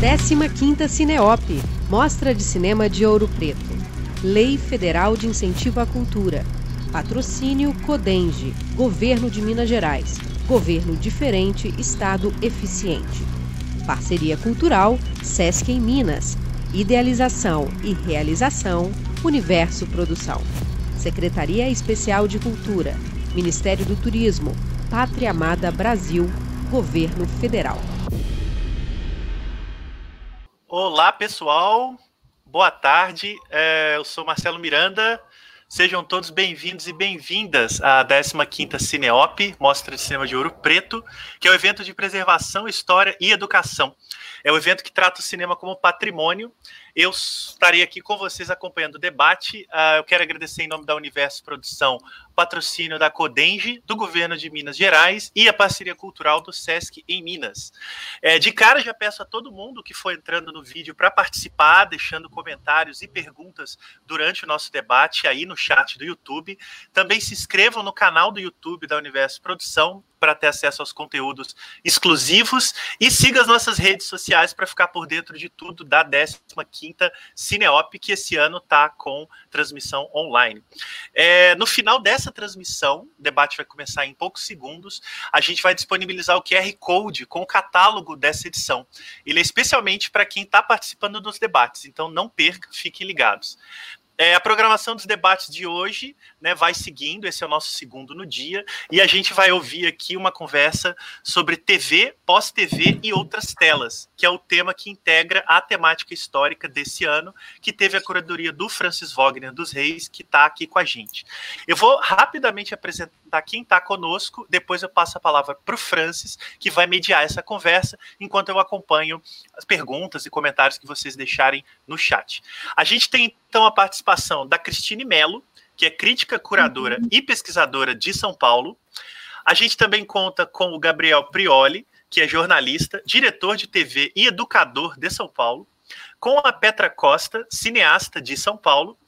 15ª Cineop, Mostra de Cinema de Ouro Preto. Lei Federal de Incentivo à Cultura. Patrocínio Codenge, Governo de Minas Gerais. Governo diferente, Estado eficiente. Parceria Cultural, Sesc em Minas. Idealização e realização, Universo Produção. Secretaria Especial de Cultura, Ministério do Turismo, Pátria Amada Brasil, Governo Federal. Olá, pessoal. Boa tarde. É, eu sou Marcelo Miranda. Sejam todos bem-vindos e bem-vindas à 15ª Cineop, Mostra de Cinema de Ouro Preto, que é o evento de preservação, história e educação. É o evento que trata o cinema como patrimônio. Eu estarei aqui com vocês acompanhando o debate. Uh, eu quero agradecer em nome da Universo Produção patrocínio da Codenge, do governo de Minas Gerais e a parceria cultural do SESC em Minas. É, de cara, já peço a todo mundo que for entrando no vídeo para participar, deixando comentários e perguntas durante o nosso debate aí no chat do YouTube. Também se inscrevam no canal do YouTube da Universo Produção para ter acesso aos conteúdos exclusivos e siga as nossas redes sociais para ficar por dentro de tudo da 15ª Cineop, que esse ano está com transmissão online. É, no final dessa essa transmissão, o debate vai começar em poucos segundos, a gente vai disponibilizar o QR Code com o catálogo dessa edição. Ele é especialmente para quem está participando dos debates, então não perca, fiquem ligados. É, a programação dos debates de hoje né, vai seguindo, esse é o nosso segundo no dia, e a gente vai ouvir aqui uma conversa sobre TV, pós-TV e outras telas, que é o tema que integra a temática histórica desse ano, que teve a curadoria do Francis Wagner dos Reis, que está aqui com a gente. Eu vou rapidamente apresentar quem está conosco, depois eu passo a palavra para o Francis, que vai mediar essa conversa, enquanto eu acompanho as perguntas e comentários que vocês deixarem no chat. A gente tem então a participação da Cristine Mello, que é crítica, curadora uhum. e pesquisadora de São Paulo. A gente também conta com o Gabriel Prioli, que é jornalista, diretor de TV e educador de São Paulo, com a Petra Costa, cineasta de São Paulo,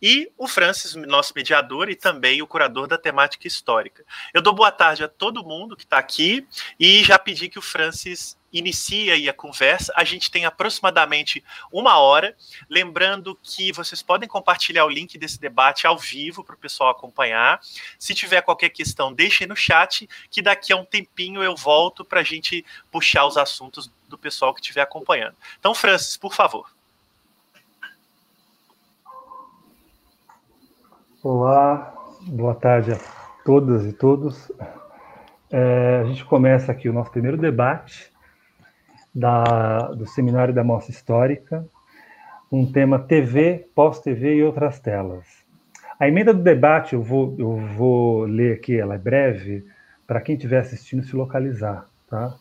e o Francis, nosso mediador e também o curador da temática histórica. Eu dou boa tarde a todo mundo que está aqui e já pedi que o Francis inicie aí a conversa. A gente tem aproximadamente uma hora. Lembrando que vocês podem compartilhar o link desse debate ao vivo para o pessoal acompanhar. Se tiver qualquer questão, deixem no chat, que daqui a um tempinho eu volto para a gente puxar os assuntos do pessoal que estiver acompanhando. Então, Francis, por favor. Olá, boa tarde a todas e todos. É, a gente começa aqui o nosso primeiro debate da, do Seminário da Mostra Histórica, um tema TV, pós-TV e outras telas. A emenda do debate, eu vou, eu vou ler aqui, ela é breve, para quem estiver assistindo se localizar. Tá?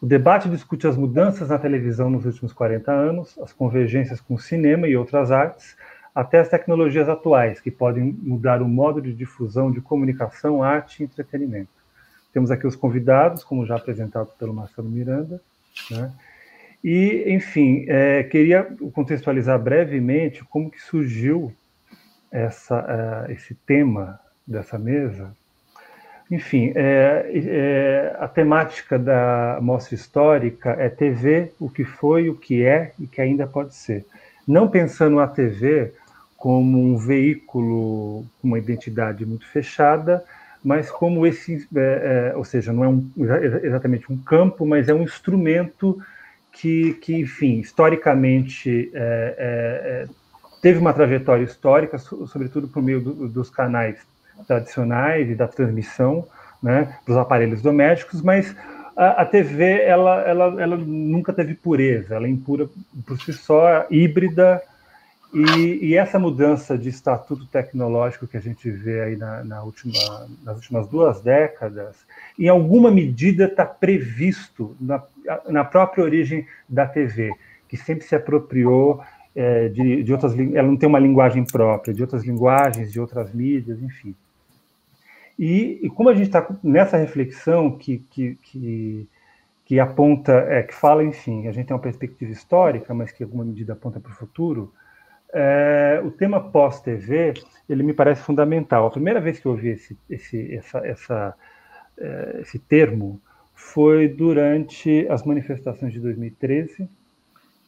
O debate discute as mudanças na televisão nos últimos 40 anos, as convergências com o cinema e outras artes, até as tecnologias atuais, que podem mudar o modo de difusão de comunicação, arte e entretenimento. Temos aqui os convidados, como já apresentado pelo Marcelo Miranda. Né? E, enfim, é, queria contextualizar brevemente como que surgiu essa, uh, esse tema dessa mesa. Enfim, é, é, a temática da mostra histórica é TV, o que foi, o que é e que ainda pode ser. Não pensando a TV como um veículo com uma identidade muito fechada, mas como esse, é, é, ou seja, não é um, exatamente um campo, mas é um instrumento que, que enfim, historicamente é, é, é teve uma trajetória histórica, sobretudo por meio do, dos canais tradicionais e da transmissão, né, dos aparelhos domésticos, mas a, a TV ela, ela, ela nunca teve pureza, ela é impura por si só, híbrida, e, e, essa mudança de estatuto tecnológico que a gente vê aí na, na última, nas últimas duas décadas, em alguma medida está previsto na, na, própria origem da TV, que sempre se apropriou é, de, de, outras ela não tem uma linguagem própria, de outras linguagens, de outras mídias, enfim. E, e como a gente está nessa reflexão que, que, que, que aponta, é, que fala, enfim, a gente tem uma perspectiva histórica, mas que em alguma medida aponta para o futuro, é, o tema pós-TV, ele me parece fundamental. A primeira vez que eu ouvi esse, esse, essa, essa, é, esse termo foi durante as manifestações de 2013,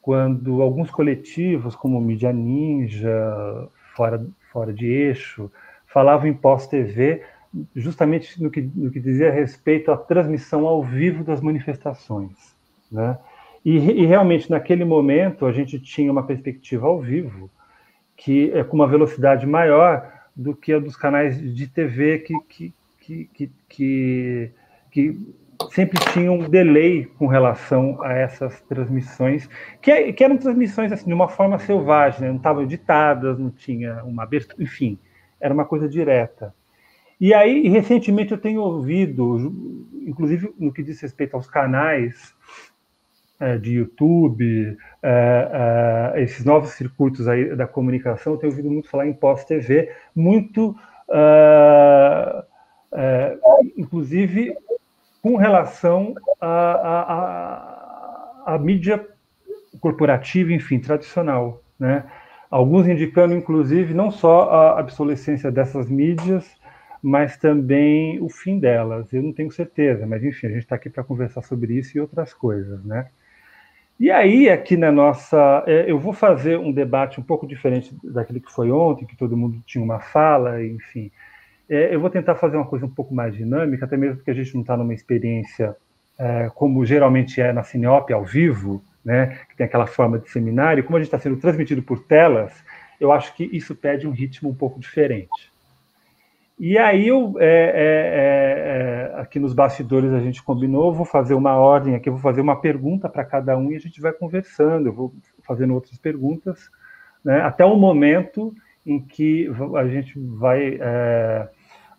quando alguns coletivos, como Mídia Ninja, Fora, Fora de Eixo, falavam em pós-TV, justamente no que, no que dizia respeito à transmissão ao vivo das manifestações. Né? E, e, realmente, naquele momento, a gente tinha uma perspectiva ao vivo que é com uma velocidade maior do que a dos canais de TV que, que, que, que, que, que sempre tinha um delay com relação a essas transmissões, que, que eram transmissões assim, de uma forma selvagem, né? não estavam editadas, não tinha uma abertura, enfim, era uma coisa direta. E aí, recentemente, eu tenho ouvido, inclusive no que diz respeito aos canais de YouTube, é, é, esses novos circuitos aí da comunicação, eu tenho ouvido muito falar em pós-TV, muito, é, é, inclusive, com relação à mídia corporativa, enfim, tradicional, né? Alguns indicando, inclusive, não só a obsolescência dessas mídias, mas também o fim delas. Eu não tenho certeza, mas enfim, a gente está aqui para conversar sobre isso e outras coisas, né? E aí, aqui na nossa. É, eu vou fazer um debate um pouco diferente daquele que foi ontem, que todo mundo tinha uma fala, enfim. É, eu vou tentar fazer uma coisa um pouco mais dinâmica, até mesmo porque a gente não está numa experiência é, como geralmente é na Cineop, ao vivo, né, que tem aquela forma de seminário, como a gente está sendo transmitido por telas, eu acho que isso pede um ritmo um pouco diferente. E aí, eu, é, é, é, aqui nos bastidores a gente combinou, vou fazer uma ordem aqui, vou fazer uma pergunta para cada um e a gente vai conversando, eu vou fazendo outras perguntas, né, até o momento em que a gente vai, é,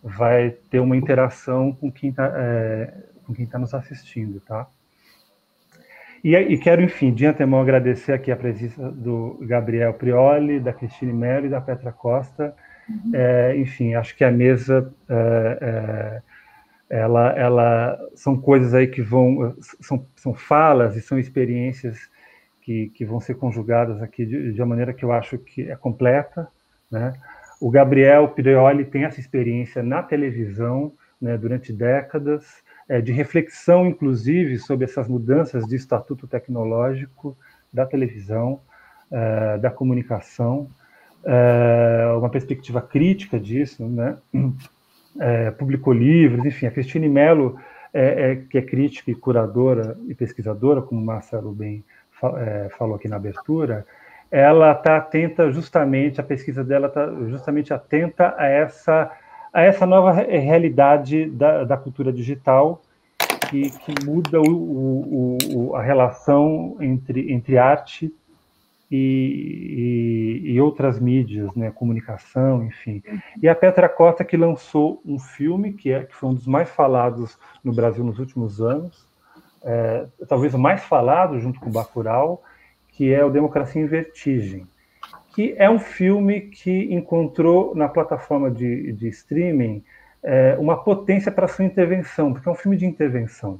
vai ter uma interação com quem está é, tá nos assistindo, tá? E, e, quero, enfim, de antemão agradecer aqui a presença do Gabriel Prioli, da Cristine Mello e da Petra Costa, Uhum. É, enfim, acho que a mesa é, é, ela, ela são coisas aí que vão são, são falas e são experiências que, que vão ser conjugadas aqui de, de uma maneira que eu acho que é completa, né? O Gabriel Piroli tem essa experiência na televisão né, durante décadas, é, de reflexão, inclusive, sobre essas mudanças de estatuto tecnológico da televisão, é, da comunicação é, uma perspectiva crítica disso, né? É, publicou livros, enfim, a Cristine Mello, é, é, que é crítica e curadora e pesquisadora, como o Marcelo bem é, falou aqui na abertura, ela está atenta justamente, a pesquisa dela está justamente atenta a essa, a essa nova realidade da, da cultura digital, que, que muda o, o, o, a relação entre, entre arte e, e, e, outras mídias, né, comunicação, enfim. E a Petra Costa que lançou um filme que é que foi um dos mais falados no Brasil nos últimos anos, é, talvez o mais falado junto com o Bacurau, que é o Democracia em Vertigem, que é um filme que encontrou na plataforma de, de streaming é, uma potência para sua intervenção, porque é um filme de intervenção,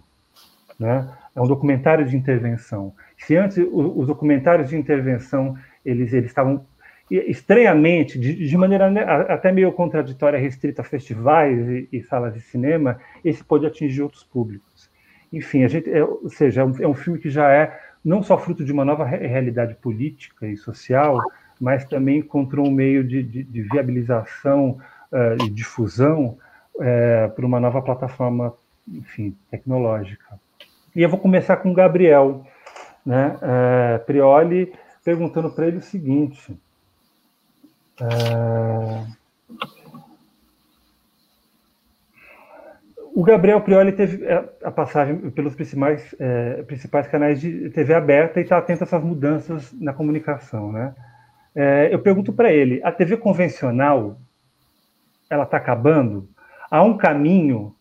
né? É um documentário de intervenção. Se antes os documentários de intervenção eles, eles estavam estranhamente, de, de, maneira até meio contraditória, restrita a festivais e, e, salas de cinema, esse pode atingir outros públicos. Enfim, a gente, é, ou seja, é um, é um, filme que já é não só fruto de uma nova realidade política e social, mas também encontrou um meio de, de, de viabilização uh, e difusão uh, por uma nova plataforma, enfim, tecnológica. E eu vou começar com o Gabriel né, é, Prioli perguntando para ele o seguinte. É, o Gabriel Prioli teve é, a passagem pelos principais, é, principais canais de TV aberta e está atento a essas mudanças na comunicação. Né? É, eu pergunto para ele: a TV convencional ela está acabando? Há um caminho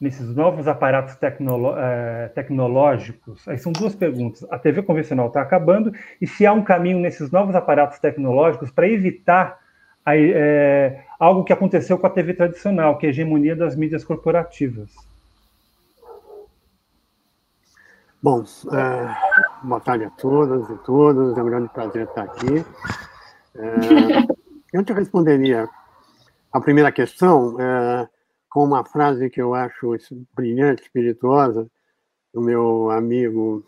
nesses novos aparatos tecnolo é, tecnológicos? Aí são duas perguntas. A TV convencional está acabando e se há um caminho nesses novos aparatos tecnológicos para evitar a, é, algo que aconteceu com a TV tradicional, que é a hegemonia das mídias corporativas. Bom, é, boa tarde a todas e todos. É um grande prazer estar aqui. É, eu te responderia a primeira questão. É, com uma frase que eu acho brilhante, espirituosa, do meu amigo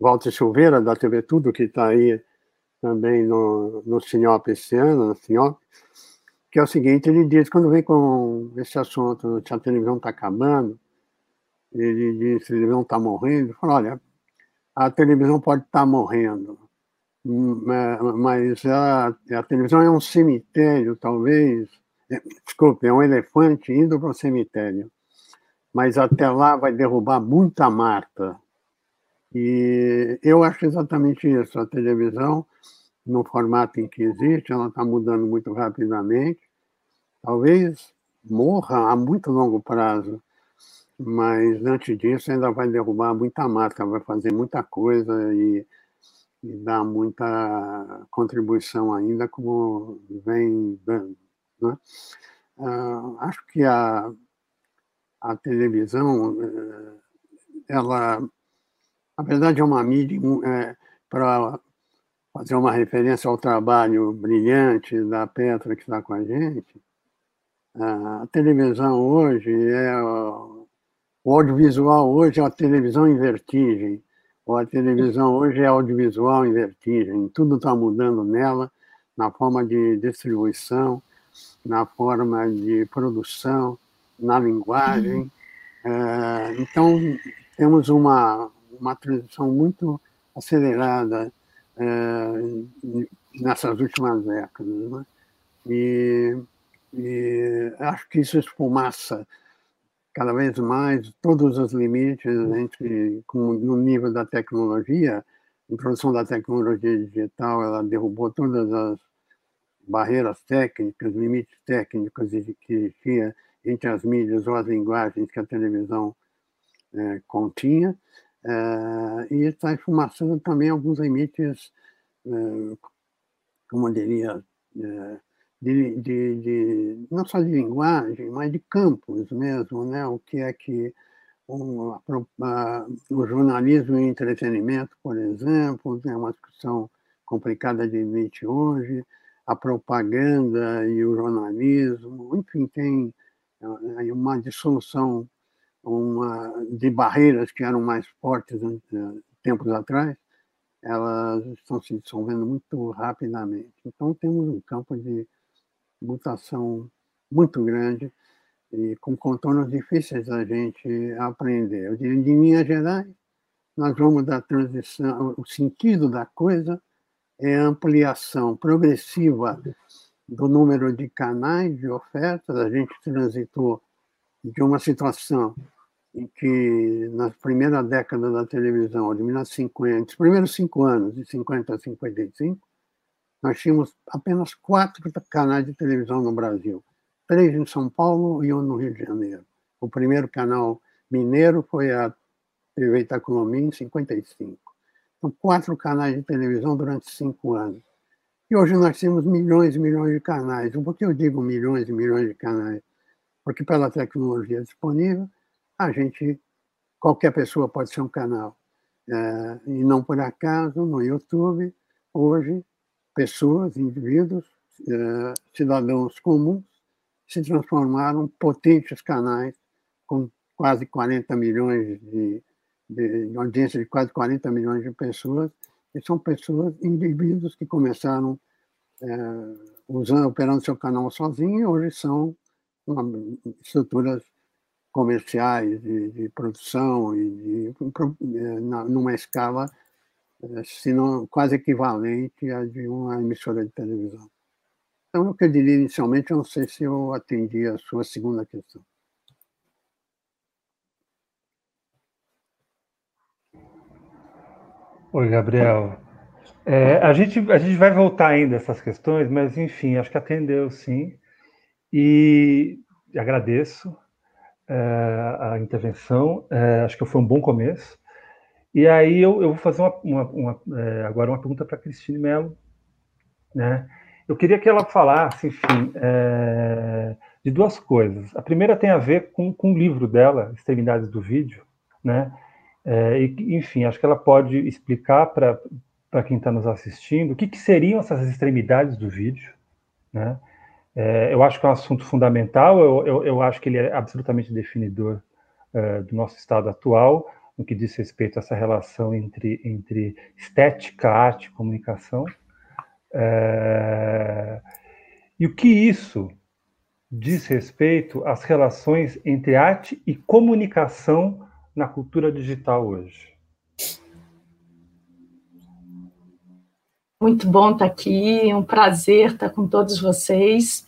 Walter Silveira, da TV Tudo, que está aí também no, no Sinop esse ano, no Sinop, que é o seguinte, ele diz, quando vem com esse assunto, se a televisão está acabando, ele diz, se a televisão está morrendo, ele fala, olha, a televisão pode estar tá morrendo, hum, é, mas a, a televisão é um cemitério, talvez, desculpe, é um elefante indo para o cemitério, mas até lá vai derrubar muita Marta. E eu acho exatamente isso, a televisão, no formato em que existe, ela está mudando muito rapidamente, talvez morra a muito longo prazo, mas antes disso ainda vai derrubar muita marca, vai fazer muita coisa e, e dar muita contribuição ainda como vem dando. Né? Uh, acho que a, a televisão, eh, ela, na verdade, é uma mídia é, para fazer uma referência ao trabalho brilhante da Petra que está com a gente. A televisão hoje é o audiovisual hoje é a televisão em vertigem, ou a televisão hoje é audiovisual em vertigem. Tudo está mudando nela, na forma de distribuição, na forma de produção, na linguagem. É, então, temos uma, uma transição muito acelerada é, nessas últimas décadas. Né? E, e acho que isso esfumaça cada vez mais todos os limites entre no nível da tecnologia, a introdução da tecnologia digital, ela derrubou todas as barreiras técnicas, limites técnicos que existia entre as mídias ou as linguagens que a televisão é, continha, é, e está esfumaçando também alguns limites, é, como eu diria, é, de, de, de, não só de linguagem, mas de campos mesmo, né? o que é que um, a, a, o jornalismo e entretenimento, por exemplo, é uma discussão complicada de limite hoje, a propaganda e o jornalismo, enfim, tem é, uma dissolução uma, de barreiras que eram mais fortes tempos atrás, elas estão se dissolvendo muito rapidamente. Então, temos um campo de mutação muito grande e com contornos difíceis da gente aprender. Eu diria, de linhas gerais, nós vamos da transição, o sentido da coisa é a ampliação progressiva do número de canais de ofertas. A gente transitou de uma situação em que, na primeira década da televisão, de 1950, os primeiros cinco anos, de 50 a 55, nós tínhamos apenas quatro canais de televisão no Brasil, três em São Paulo e um no Rio de Janeiro. O primeiro canal mineiro foi a TV Itacolomi, em 55. Então, quatro canais de televisão durante cinco anos. E hoje nós temos milhões e milhões de canais. Por que eu digo milhões e milhões de canais? Porque pela tecnologia disponível, a gente, qualquer pessoa pode ser um canal. É, e não por acaso, no YouTube, hoje, pessoas, indivíduos, eh, cidadãos comuns, se transformaram potentes canais com quase 40 milhões de, de, audiência de quase 40 milhões de pessoas, e são pessoas, indivíduos que começaram é, usando, operando seu canal sozinhos e hoje são uma, estruturas comerciais de, de produção e de, eh, numa escala é, se não quase equivalente à de uma emissora de televisão. Então, o que eu diria inicialmente, não sei se eu atendi a sua segunda questão. Oi, Gabriel. É, a, gente, a gente vai voltar ainda essas questões, mas, enfim, acho que atendeu, sim. E agradeço é, a intervenção, é, acho que foi um bom começo. E aí eu, eu vou fazer uma, uma, uma é, agora uma pergunta para Cristine Mello. Né? Eu queria que ela falasse, enfim, é, de duas coisas. A primeira tem a ver com, com o livro dela, Extremidades do Vídeo, né? É, e, enfim, acho que ela pode explicar para quem está nos assistindo o que, que, seriam essas extremidades do vídeo, né? É, eu acho que é um assunto fundamental, eu, eu, eu, acho que ele é absolutamente definidor é, do nosso estado atual, no que diz respeito a essa relação entre, entre estética, arte e comunicação. É, e o que isso diz respeito às relações entre arte e comunicação na cultura digital hoje? Muito bom estar aqui, um prazer estar com todos vocês.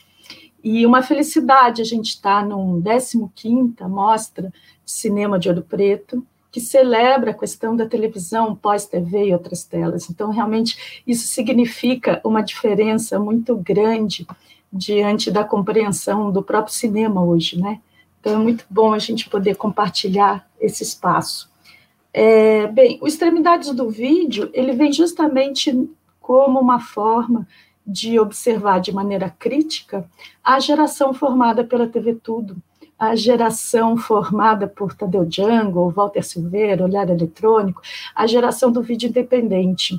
E uma felicidade a gente estar num 15ª Mostra de Cinema de Ouro Preto, que celebra a questão da televisão pós-TV e outras telas. Então, realmente, isso significa uma diferença muito grande diante da compreensão do próprio cinema hoje, né? Então, é muito bom a gente poder compartilhar esse espaço. É, bem, o Extremidades do Vídeo, ele vem justamente como uma forma de observar de maneira crítica a geração formada pela TV Tudo, a geração formada por Tadeu Django, Walter Silveira, Olhar Eletrônico, a geração do vídeo independente.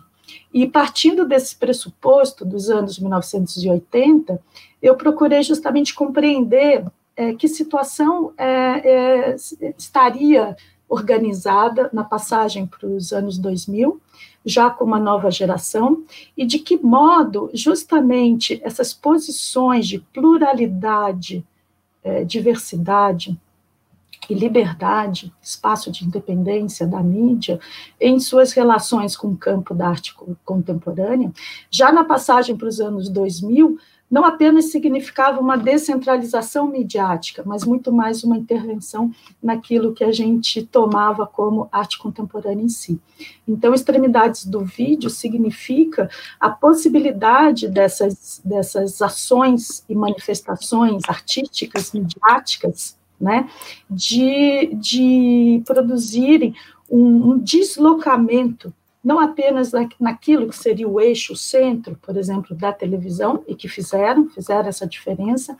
E partindo desse pressuposto dos anos 1980, eu procurei justamente compreender é, que situação é, é, estaria organizada na passagem para os anos 2000, já com uma nova geração, e de que modo justamente essas posições de pluralidade, é, diversidade e liberdade, espaço de independência da mídia, em suas relações com o campo da arte contemporânea, já na passagem para os anos 2000, não apenas significava uma descentralização midiática, mas muito mais uma intervenção naquilo que a gente tomava como arte contemporânea em si. Então, extremidades do vídeo significa a possibilidade dessas, dessas ações e manifestações artísticas, midiáticas, né, de, de produzirem um, um deslocamento não apenas naquilo que seria o eixo, o centro, por exemplo, da televisão, e que fizeram, fizeram essa diferença,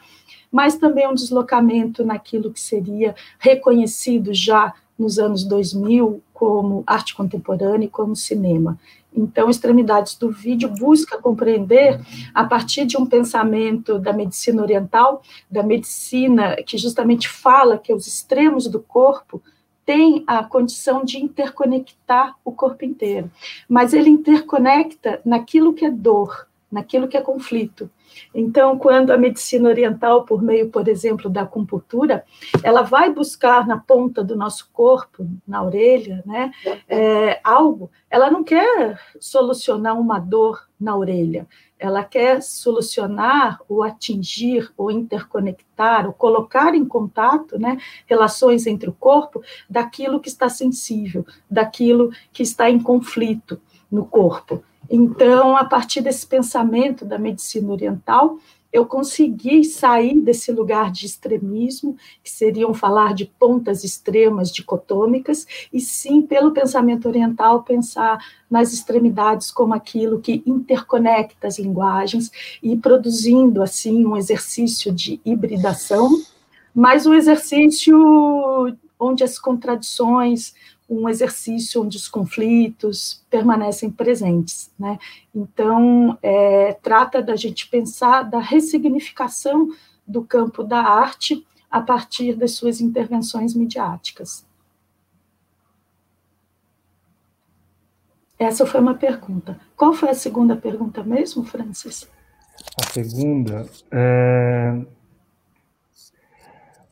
mas também um deslocamento naquilo que seria reconhecido já nos anos 2000 como arte contemporânea e como cinema. Então, Extremidades do Vídeo busca compreender, a partir de um pensamento da medicina oriental, da medicina que justamente fala que os extremos do corpo tem a condição de interconectar o corpo inteiro, mas ele interconecta naquilo que é dor, naquilo que é conflito. Então, quando a medicina oriental, por meio, por exemplo, da acupuntura, ela vai buscar na ponta do nosso corpo, na orelha, né, é, algo, ela não quer solucionar uma dor na orelha, ela quer solucionar ou atingir ou interconectar ou colocar em contato, né, relações entre o corpo daquilo que está sensível, daquilo que está em conflito no corpo. Então, a partir desse pensamento da medicina oriental, eu consegui sair desse lugar de extremismo, que seriam falar de pontas extremas dicotômicas, e sim, pelo pensamento oriental, pensar nas extremidades como aquilo que interconecta as linguagens e produzindo, assim, um exercício de hibridação, mas um exercício onde as contradições, um exercício onde os conflitos permanecem presentes. Né? Então, é, trata da gente pensar da ressignificação do campo da arte a partir das suas intervenções midiáticas. Essa foi uma pergunta. Qual foi a segunda pergunta mesmo, Francis? A segunda é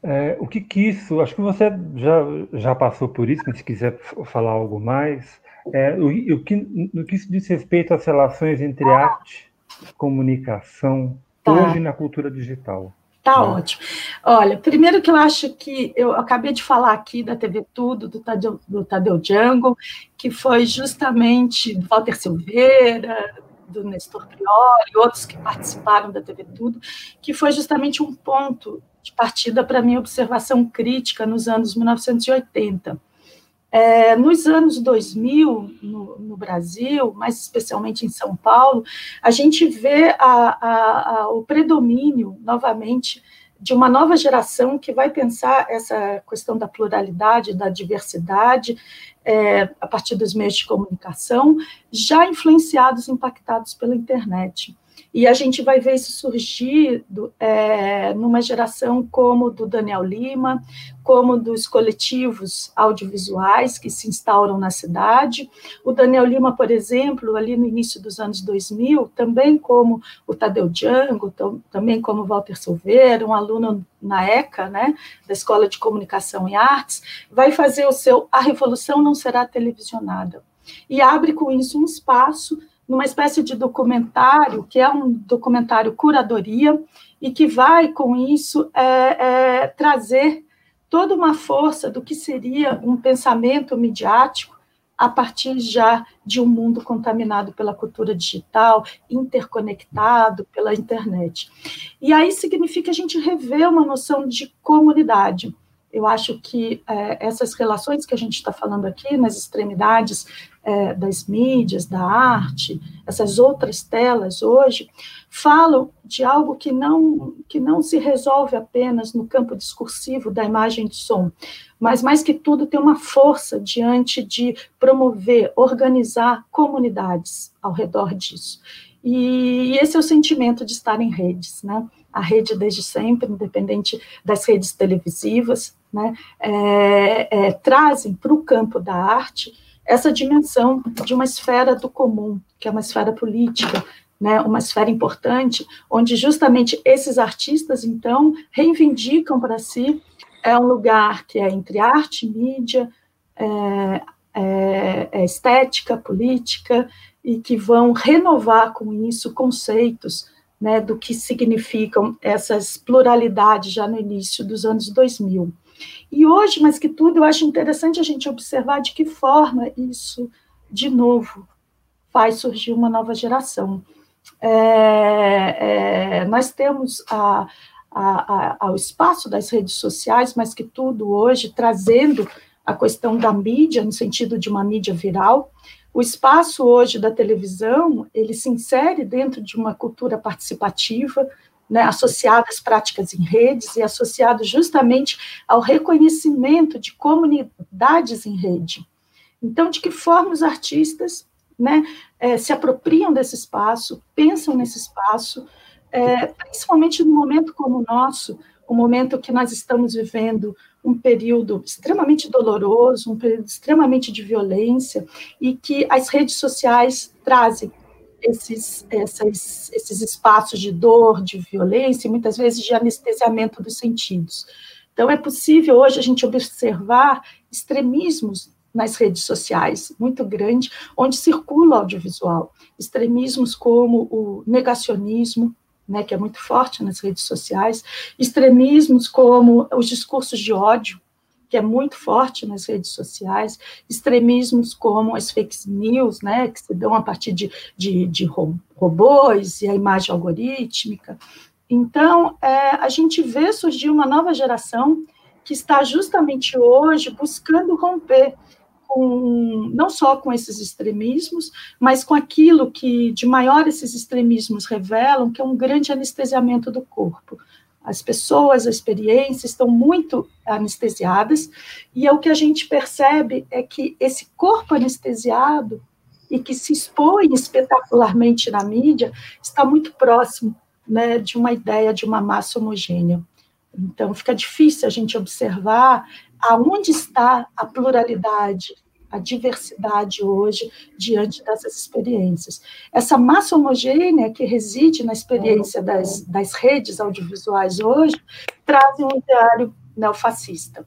é, o que que isso, acho que você já, já passou por isso, mas se quiser falar algo mais, é, o, o que, no que isso diz respeito às relações entre arte e comunicação tá. hoje na cultura digital. Tá né? ótimo. Olha, primeiro que eu acho que eu acabei de falar aqui da TV Tudo, do Tadeu, do Tadeu Django, que foi justamente do Walter Silveira, do Nestor Priori, outros que participaram da TV Tudo, que foi justamente um ponto de partida para minha observação crítica nos anos 1980. É, nos anos 2000, no, no, Brasil, mais especialmente em São Paulo, a gente vê a, a, a, o predomínio, novamente, de uma nova geração que vai pensar essa questão da pluralidade, da diversidade, é, a partir dos meios de comunicação, já influenciados, impactados pela internet. E a gente vai ver isso surgir é, numa geração como do Daniel Lima, como dos coletivos audiovisuais que se instauram na cidade. O Daniel Lima, por exemplo, ali no início dos anos 2000, também como o Tadeu Django, também como Walter Silveira, um aluno na ECA, né, da Escola de Comunicação e Artes, vai fazer o seu A Revolução Não Será Televisionada. E abre com isso um espaço numa espécie de documentário, que é um documentário curadoria, e que vai, com isso, é, é, trazer toda uma força do que seria um pensamento midiático a partir já de um mundo contaminado pela cultura digital, interconectado pela internet. E aí significa a gente rever uma noção de comunidade. Eu acho que é, essas relações que a gente está falando aqui, nas extremidades é, das mídias, da arte, essas outras telas hoje, falam de algo que não, que não se resolve apenas no campo discursivo da imagem de som, mas mais que tudo tem uma força diante de promover, organizar comunidades ao redor disso. E esse é o sentimento de estar em redes, né? A rede desde sempre, independente das redes televisivas, né? É, é, trazem para o campo da arte essa dimensão de uma esfera do comum, que é uma esfera política, né, uma esfera importante, onde justamente esses artistas, então, reivindicam para si é um lugar que é entre arte, mídia, é, é, é estética, política, e que vão renovar com isso conceitos né, do que significam essas pluralidades já no início dos anos 2000. E hoje, mais que tudo, eu acho interessante a gente observar de que forma isso, de novo, faz surgir uma nova geração. É, é, nós temos a, a, a, o espaço das redes sociais, mais que tudo hoje, trazendo a questão da mídia, no sentido de uma mídia viral. O espaço hoje da televisão, ele se insere dentro de uma cultura participativa, né, associado às práticas em redes e associado justamente ao reconhecimento de comunidades em rede. Então, de que forma os artistas né, é, se apropriam desse espaço, pensam nesse espaço, é, principalmente no momento como o nosso, o momento que nós estamos vivendo um período extremamente doloroso, um período extremamente de violência, e que as redes sociais trazem esses, essas, esses espaços de dor, de violência, e muitas vezes de anestesiamento dos sentidos. Então, é possível hoje a gente observar extremismos nas redes sociais, muito grande, onde circula o audiovisual. Extremismos como o negacionismo, né, que é muito forte nas redes sociais, extremismos como os discursos de ódio, que é muito forte nas redes sociais, extremismos como as fake news, né, que se dão a partir de, de, de robôs e a imagem algorítmica. Então, é, a gente vê surgir uma nova geração que está justamente hoje buscando romper com, não só com esses extremismos, mas com aquilo que de maior esses extremismos revelam, que é um grande anestesiamento do corpo. As pessoas, a experiência estão muito anestesiadas, e é o que a gente percebe é que esse corpo anestesiado e que se expõe espetacularmente na mídia está muito próximo né, de uma ideia de uma massa homogênea. Então, fica difícil a gente observar aonde está a pluralidade, a diversidade hoje diante dessas experiências. Essa massa homogênea que reside na experiência das, das redes audiovisuais hoje traz um ideário neofascista.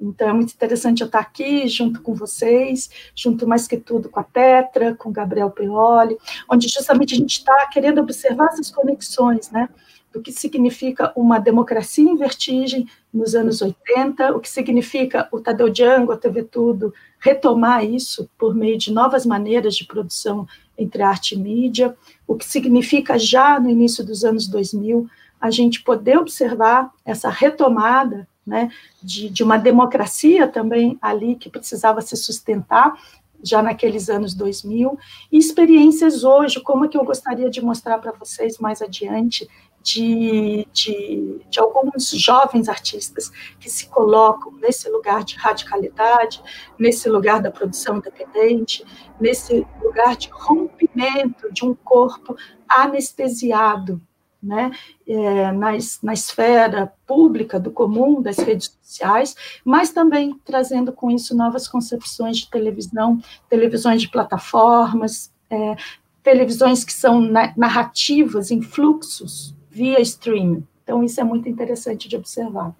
Então, é muito interessante eu estar aqui junto com vocês, junto mais que tudo com a Petra, com o Gabriel Peoli, onde justamente a gente está querendo observar essas conexões, né? do que significa uma democracia em vertigem nos anos 80, o que significa o Tadeu Django, a TV Tudo, retomar isso por meio de novas maneiras de produção entre arte e mídia, o que significa já no início dos anos 2000 a gente poder observar essa retomada né, de, de uma democracia também ali que precisava se sustentar já naqueles anos 2000, e experiências hoje, como é que eu gostaria de mostrar para vocês mais adiante, de, de, de, alguns jovens artistas que se colocam nesse lugar de radicalidade, nesse lugar da produção independente, nesse lugar de rompimento de um corpo anestesiado, né, é, na, na esfera pública, do comum, das redes sociais, mas também trazendo com isso novas concepções de televisão, televisões de plataformas, é, televisões que são narrativas em fluxos via streaming. Então, isso é muito interessante de observar.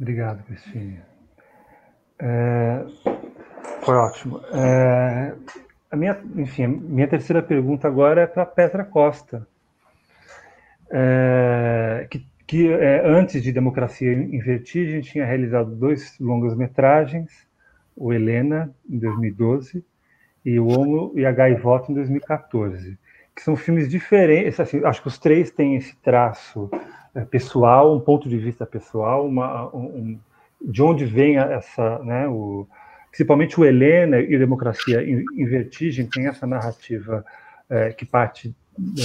Obrigado, Cristina. É, foi ótimo. É, a minha, enfim, minha terceira pergunta agora é para Petra Costa, é, que, que é, antes de Democracia em Vertigem tinha realizado dois longas-metragens, o Helena, em 2012, e o Homo e a Gaivota, em 2014 que são filmes diferentes. Assim, acho que os três têm esse traço é, pessoal, um ponto de vista pessoal, uma, um, de onde vem essa, né, o, principalmente o Helena e Democracia em, em Vertigem tem essa narrativa é, que parte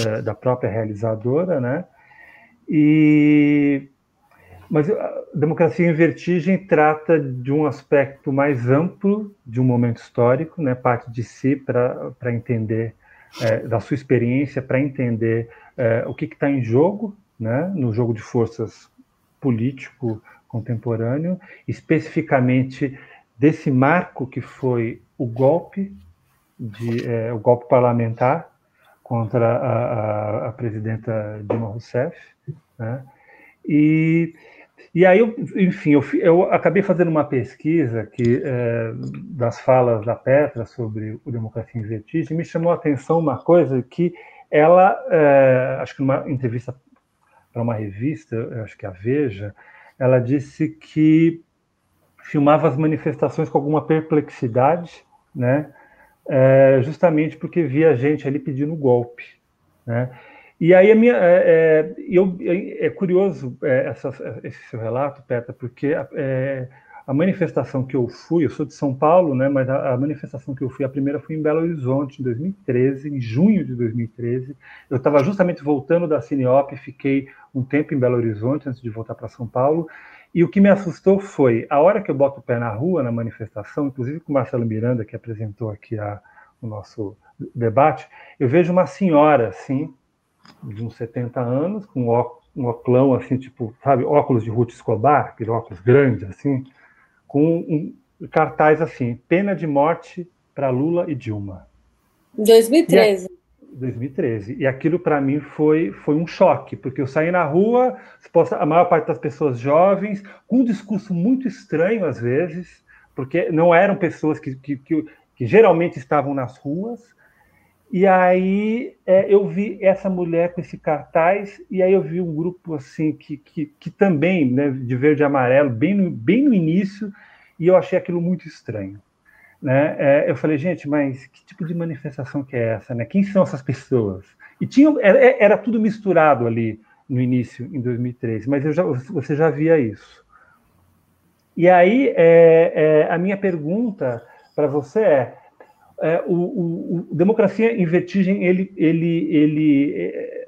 é, da própria realizadora, né? E mas a Democracia em Vertigem trata de um aspecto mais amplo de um momento histórico, né? Parte de si para entender é, da sua experiência para entender é, o que está em jogo, né, no jogo de forças político contemporâneo, especificamente desse marco que foi o golpe de é, o golpe parlamentar contra a, a, a presidenta Dilma Rousseff, né, e e aí, eu, enfim, eu, eu, acabei fazendo uma pesquisa que, é, das falas da Petra sobre o Democracia em Vertigem, me chamou a atenção uma coisa que ela, é, acho que numa entrevista para uma revista, acho que a Veja, ela disse que filmava as manifestações com alguma perplexidade, né? É, justamente porque via gente ali pedindo golpe, né? E aí a minha, é, é eu, é, é curioso é, essa, esse seu relato, Petra, porque é, a manifestação que eu fui, eu sou de São Paulo, né, mas a, a, manifestação que eu fui, a primeira foi em Belo Horizonte, em 2013, em junho de 2013. Eu estava justamente voltando da Cineop, fiquei um tempo em Belo Horizonte antes de voltar para São Paulo, e o que me assustou foi, a hora que eu boto o pé na rua, na manifestação, inclusive com o Marcelo Miranda, que apresentou aqui a, o nosso debate, eu vejo uma senhora, assim, de uns 70 anos, com um óculos assim, tipo, sabe, óculos de Ruth Escobar, aquele óculos grande, assim, com um cartaz assim, pena de morte para Lula e Dilma. 2013. E, 2013. E aquilo para mim foi, foi um choque, porque eu saí na rua, a maior parte das pessoas jovens, com um discurso muito estranho às vezes, porque não eram pessoas que, que, que, que geralmente estavam nas ruas, e aí é, eu vi essa mulher com esse cartaz, e aí eu vi um grupo assim que, que, que também, né, de verde e amarelo, bem no, bem no início, e eu achei aquilo muito estranho. Né? É, eu falei, gente, mas que tipo de manifestação que é essa? Né? Quem são essas pessoas? E tinha, era, é, era tudo misturado ali no início, em 2013, mas já, você já via isso. E aí, é, é a minha pergunta para você é, é, o, o, o, Democracia em Vertigem, ele, ele, ele é,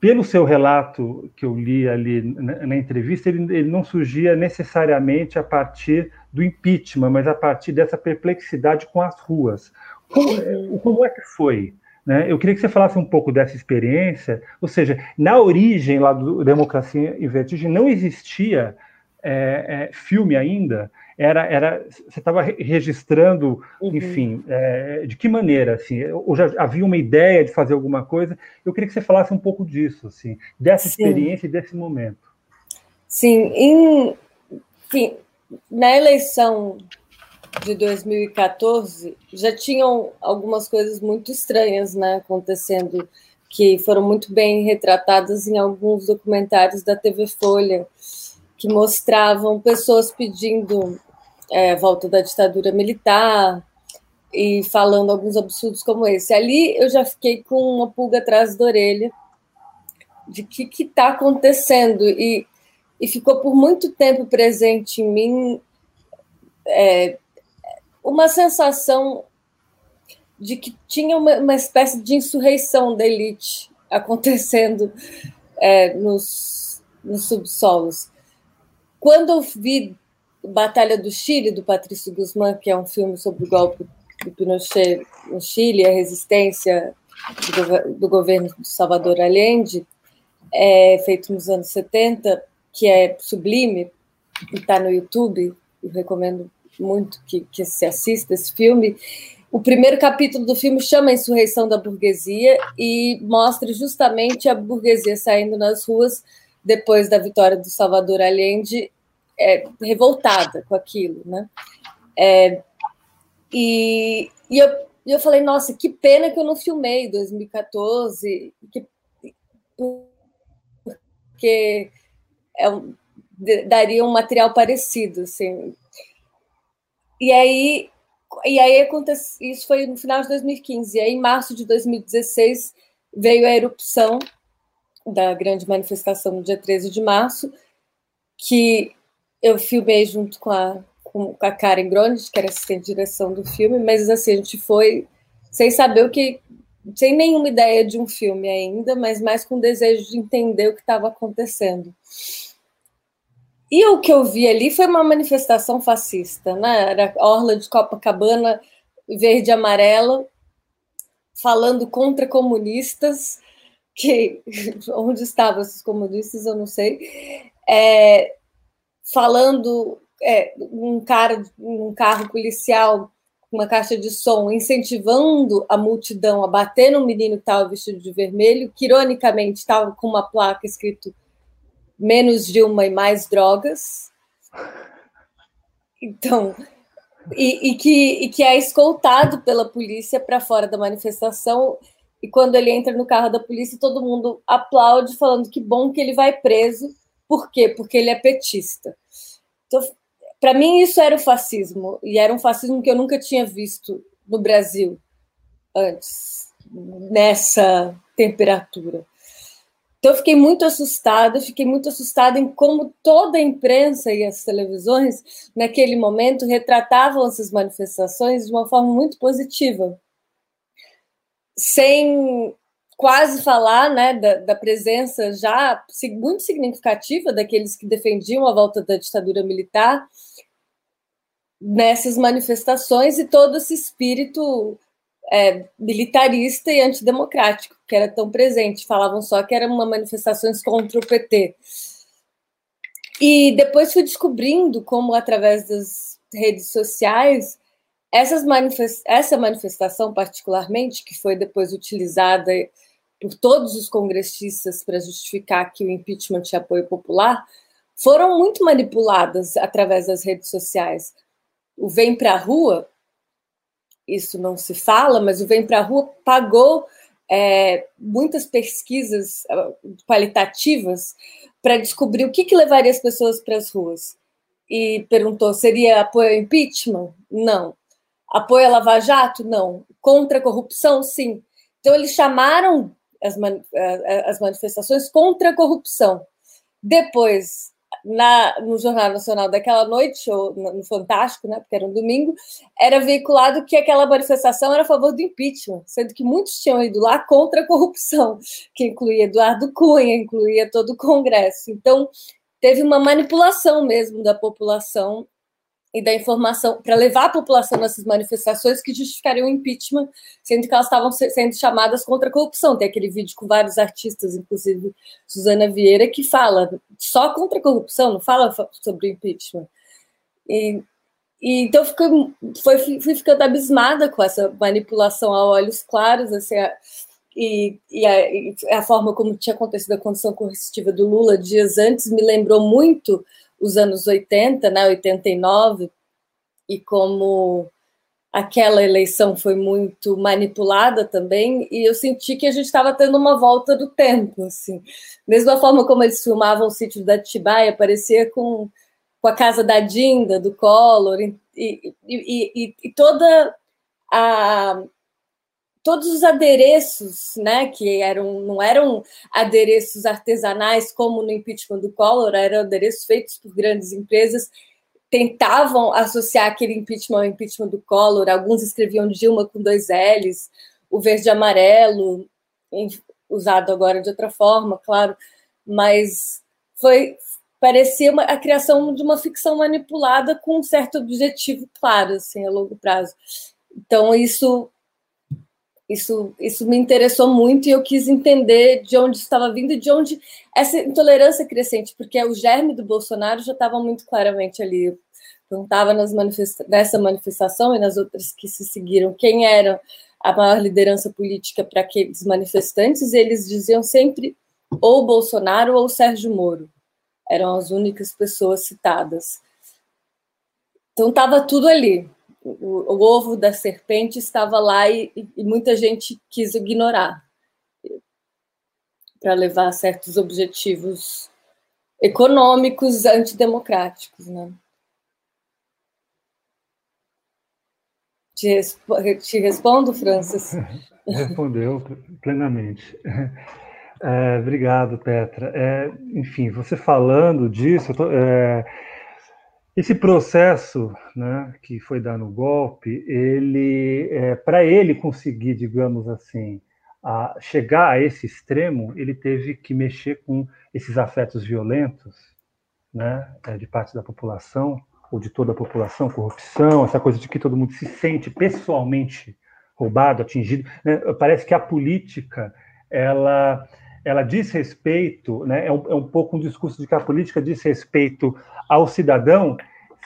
pelo seu relato que eu li ali na, na entrevista, ele, ele, não surgia necessariamente a partir do impeachment, mas a partir dessa perplexidade com as ruas. Como, é, como é que foi? Né? Eu queria que você falasse um pouco dessa experiência, ou seja, na origem lá do Democracia em Vertigem não existia é, é, filme ainda, era, era você estava registrando, uhum. enfim, é, de que maneira, assim, ou já havia uma ideia de fazer alguma coisa? Eu queria que você falasse um pouco disso, assim, dessa Sim. experiência e desse momento. Sim, em, enfim, na eleição de 2014 já tinham algumas coisas muito estranhas, né, acontecendo que foram muito bem retratadas em alguns documentários da TV Folha que mostravam pessoas pedindo é, volta da ditadura militar e falando alguns absurdos como esse. Ali eu já fiquei com uma pulga atrás da orelha de que está acontecendo e, e ficou por muito tempo presente em mim é, uma sensação de que tinha uma, uma espécie de insurreição da elite acontecendo é, nos, nos subsolos. Quando eu vi Batalha do Chile, do Patrício Guzmán, que é um filme sobre o golpe do Pinochet no Chile, a resistência do, do governo de Salvador Allende, é, feito nos anos 70, que é sublime, e está no YouTube, eu recomendo muito que, que se assista esse filme. O primeiro capítulo do filme chama a Insurreição da Burguesia e mostra justamente a burguesia saindo nas ruas depois da vitória do Salvador Allende, é, revoltada com aquilo, né? É, e, e eu, eu falei, nossa, que pena que eu não filmei 2014, que, porque é daria um material parecido, assim. E aí, e aí acontece, isso foi no final de 2015. E aí, em março de 2016, veio a erupção da grande manifestação no dia 13 de março, que eu filmei junto com a, com a Karen Grond, que era assistente de direção do filme, mas assim, a gente foi sem saber o que, sem nenhuma ideia de um filme ainda, mas mais com desejo de entender o que estava acontecendo. E o que eu vi ali foi uma manifestação fascista, né? Era a orla de Copacabana verde e amarela, falando contra comunistas, que onde estavam esses comunistas eu não sei, é, falando é, um cara, um carro policial uma caixa de som, incentivando a multidão a bater no menino que estava vestido de vermelho, que ironicamente estava com uma placa escrito menos Dilma e mais drogas. Então, e, e, que, e que é escoltado pela polícia para fora da manifestação. E quando ele entra no carro da polícia, todo mundo aplaude, falando que bom que ele vai preso. Por quê? Porque ele é petista. Então, para mim, isso era o fascismo. E era um fascismo que eu nunca tinha visto no Brasil antes, nessa temperatura. Então, eu fiquei muito assustada, fiquei muito assustada em como toda a imprensa e as televisões, naquele momento, retratavam essas manifestações de uma forma muito positiva, sem quase falar né, da, da presença já muito significativa daqueles que defendiam a volta da ditadura militar nessas manifestações e todo esse espírito é, militarista e antidemocrático que era tão presente. Falavam só que eram manifestações contra o PT. E depois fui descobrindo como, através das redes sociais, manifest... essa manifestação, particularmente, que foi depois utilizada por todos os congressistas para justificar que o impeachment tinha apoio popular, foram muito manipuladas através das redes sociais. O Vem para a Rua isso não se fala, mas o Vem para a Rua pagou é, muitas pesquisas ah, qualitativas para descobrir o que, que levaria as pessoas para as ruas. E perguntou: seria apoio ao impeachment? Não. Apoio a Lava Jato? Não. Contra a corrupção? Sim. Então, eles chamaram as, as manifestações contra a corrupção. Depois, na, no Jornal Nacional daquela noite, ou no Fantástico, né, porque era um domingo, era veiculado que aquela manifestação era a favor do impeachment, sendo que muitos tinham ido lá contra a corrupção, que incluía Eduardo Cunha, incluía todo o Congresso. Então, teve uma manipulação mesmo da população e da informação para levar a população nessas manifestações que justificariam o impeachment, sendo que elas estavam sendo chamadas contra a corrupção. Tem aquele vídeo com vários artistas, inclusive Suzana Vieira, que fala só contra a corrupção, não fala sobre impeachment. E, e então fiquei, foi, fui ficando abismada com essa manipulação a olhos claros, assim, a, e, e, a, e a forma como tinha acontecido a condição coercitiva do Lula dias antes me lembrou muito os anos 80, né, 89, e como aquela eleição foi muito manipulada também, e eu senti que a gente estava tendo uma volta do tempo, assim. Mesma forma como eles filmavam o sítio da Tibaia, parecia com, com a casa da Dinda, do Collor, e, e, e, e toda a, todos os adereços, né, que eram não eram adereços artesanais como no impeachment do Collor, eram adereços feitos por grandes empresas, tentavam associar aquele impeachment ao impeachment do Collor, alguns escreviam Dilma com dois L's, o verde e amarelo, usado agora de outra forma, claro, mas foi parecia uma, a criação de uma ficção manipulada com um certo objetivo claro, assim, a longo prazo. Então isso isso, isso me interessou muito e eu quis entender de onde estava vindo e de onde essa intolerância crescente, porque o germe do Bolsonaro já estava muito claramente ali. Perguntava nas manifesta nessa manifestação e nas outras que se seguiram quem era a maior liderança política para aqueles manifestantes, e eles diziam sempre ou Bolsonaro ou Sérgio Moro. Eram as únicas pessoas citadas. Então estava tudo ali o, o, ovo da serpente estava lá e, e muita gente quis ignorar para levar a certos objetivos econômicos antidemocráticos, né? Te, te respondo, Francis? Respondeu plenamente. É, obrigado, Petra. É, enfim, você falando disso, tô, é, esse processo né, que foi dar no golpe, ele, é, para ele conseguir, digamos assim, a chegar a esse extremo, ele teve que mexer com esses afetos violentos né, é, de parte da população, ou de toda a população, corrupção, essa coisa de que todo mundo se sente pessoalmente roubado, atingido. Né? Parece que a política, ela ela diz respeito, né, é, um, é um pouco um discurso de que a política diz respeito ao cidadão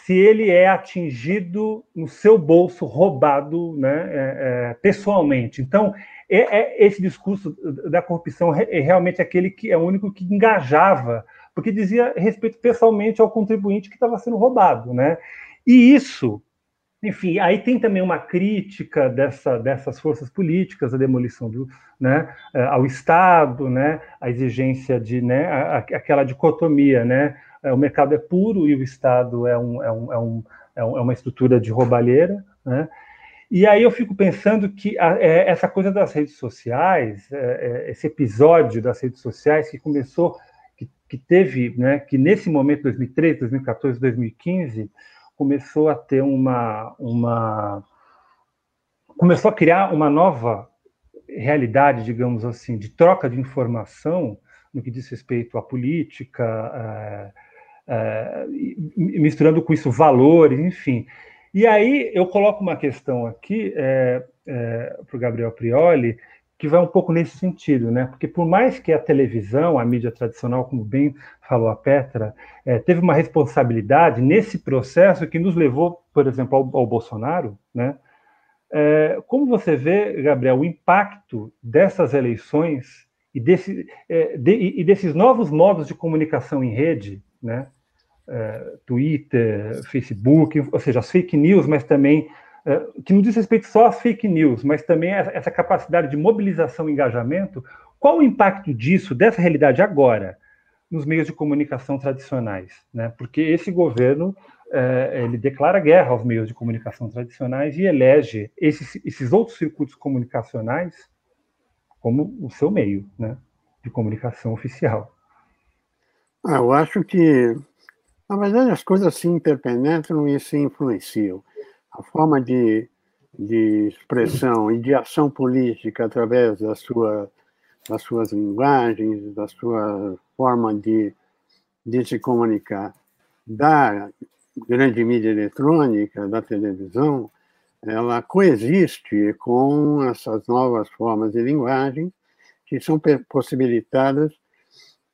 se ele é atingido no seu bolso, roubado né, é, é, pessoalmente. Então, é, é, esse discurso da corrupção é realmente aquele que é o único que engajava, porque dizia respeito pessoalmente ao contribuinte que estava sendo roubado. Né? E isso enfim, aí tem também uma crítica dessa, dessas forças políticas, a demolição do, né, eh, ao Estado, né, a exigência de, né, aquela dicotomia, né, eh, o mercado é puro e o Estado é, um, é, um, é, um, é, é uma estrutura de roubalheira, né, e aí eu fico pensando que a, é, essa coisa das redes sociais, é, é, esse episódio das redes sociais que começou, que, que teve, né, que nesse momento, 2013, 2014, 2015, começou a ter uma, uma começou a criar uma nova realidade, digamos assim, de troca de informação no que diz respeito à política, é, é, misturando com isso valores, enfim. E aí eu coloco uma questão aqui é, é para o Gabriel Prioli, que vai um pouco nesse sentido, né? Porque por mais que a televisão, a mídia tradicional, como bem falou a Petra, é, teve uma responsabilidade nesse processo que nos levou, por exemplo, ao, ao Bolsonaro, né? É, como você vê, Gabriel, o impacto dessas eleições e, desse, é, de, e desses novos modos de comunicação em rede, né? É, Twitter, Facebook, ou seja, as fake news, mas também que não diz respeito só às fake news, mas também essa capacidade de mobilização e engajamento, qual o impacto disso, dessa realidade agora, nos meios de comunicação tradicionais? Né? Porque esse governo é, ele declara guerra aos meios de comunicação tradicionais e elege esses, esses outros circuitos comunicacionais como o seu meio né, de comunicação oficial. Ah, eu acho que, na verdade, as coisas se interpenetram e se influenciam a forma de, de expressão e de ação política através da sua, das suas linguagens, da sua forma de, de se comunicar. Da grande mídia eletrônica, da televisão, ela coexiste com essas novas formas de linguagem que são possibilitadas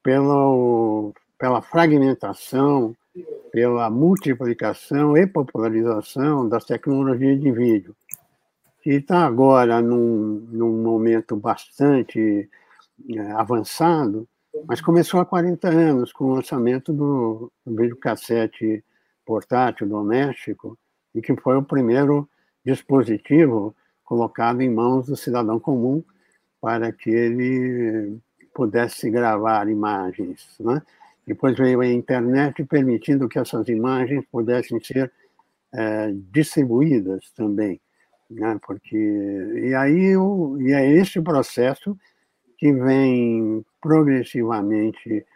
pelo, pela fragmentação pela multiplicação e popularização das tecnologias de vídeo, que está agora num, num momento bastante é, avançado, mas começou há 40 anos com o lançamento do, do videocassete portátil doméstico, e que foi o primeiro dispositivo colocado em mãos do cidadão comum para que ele pudesse gravar imagens. Né? Depois veio a internet permitindo que essas imagens pudessem ser é, distribuídas também, né? Porque e aí o, e é esse processo que vem progressivamente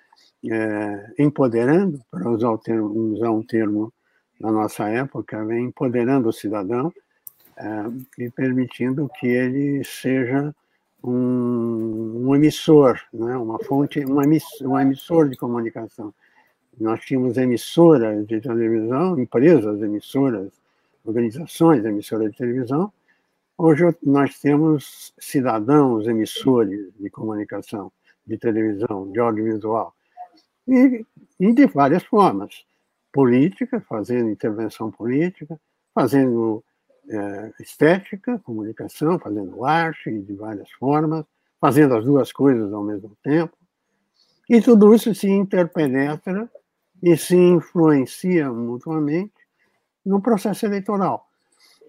é, empoderando, para usar, termo, usar um termo na nossa época, vem empoderando o cidadão é, e permitindo que ele seja um, um emissor, né? uma fonte, um emissor, um emissor de comunicação. Nós tínhamos emissoras de televisão, empresas emissoras, organizações emissoras de televisão. Hoje nós temos cidadãos emissores de comunicação, de televisão, de audiovisual, e, e de várias formas. Política, fazendo intervenção política, fazendo é, estética, comunicação, fazendo arte de várias formas, fazendo as duas coisas ao mesmo tempo. E tudo isso se interpenetra e se influencia mutuamente no processo eleitoral.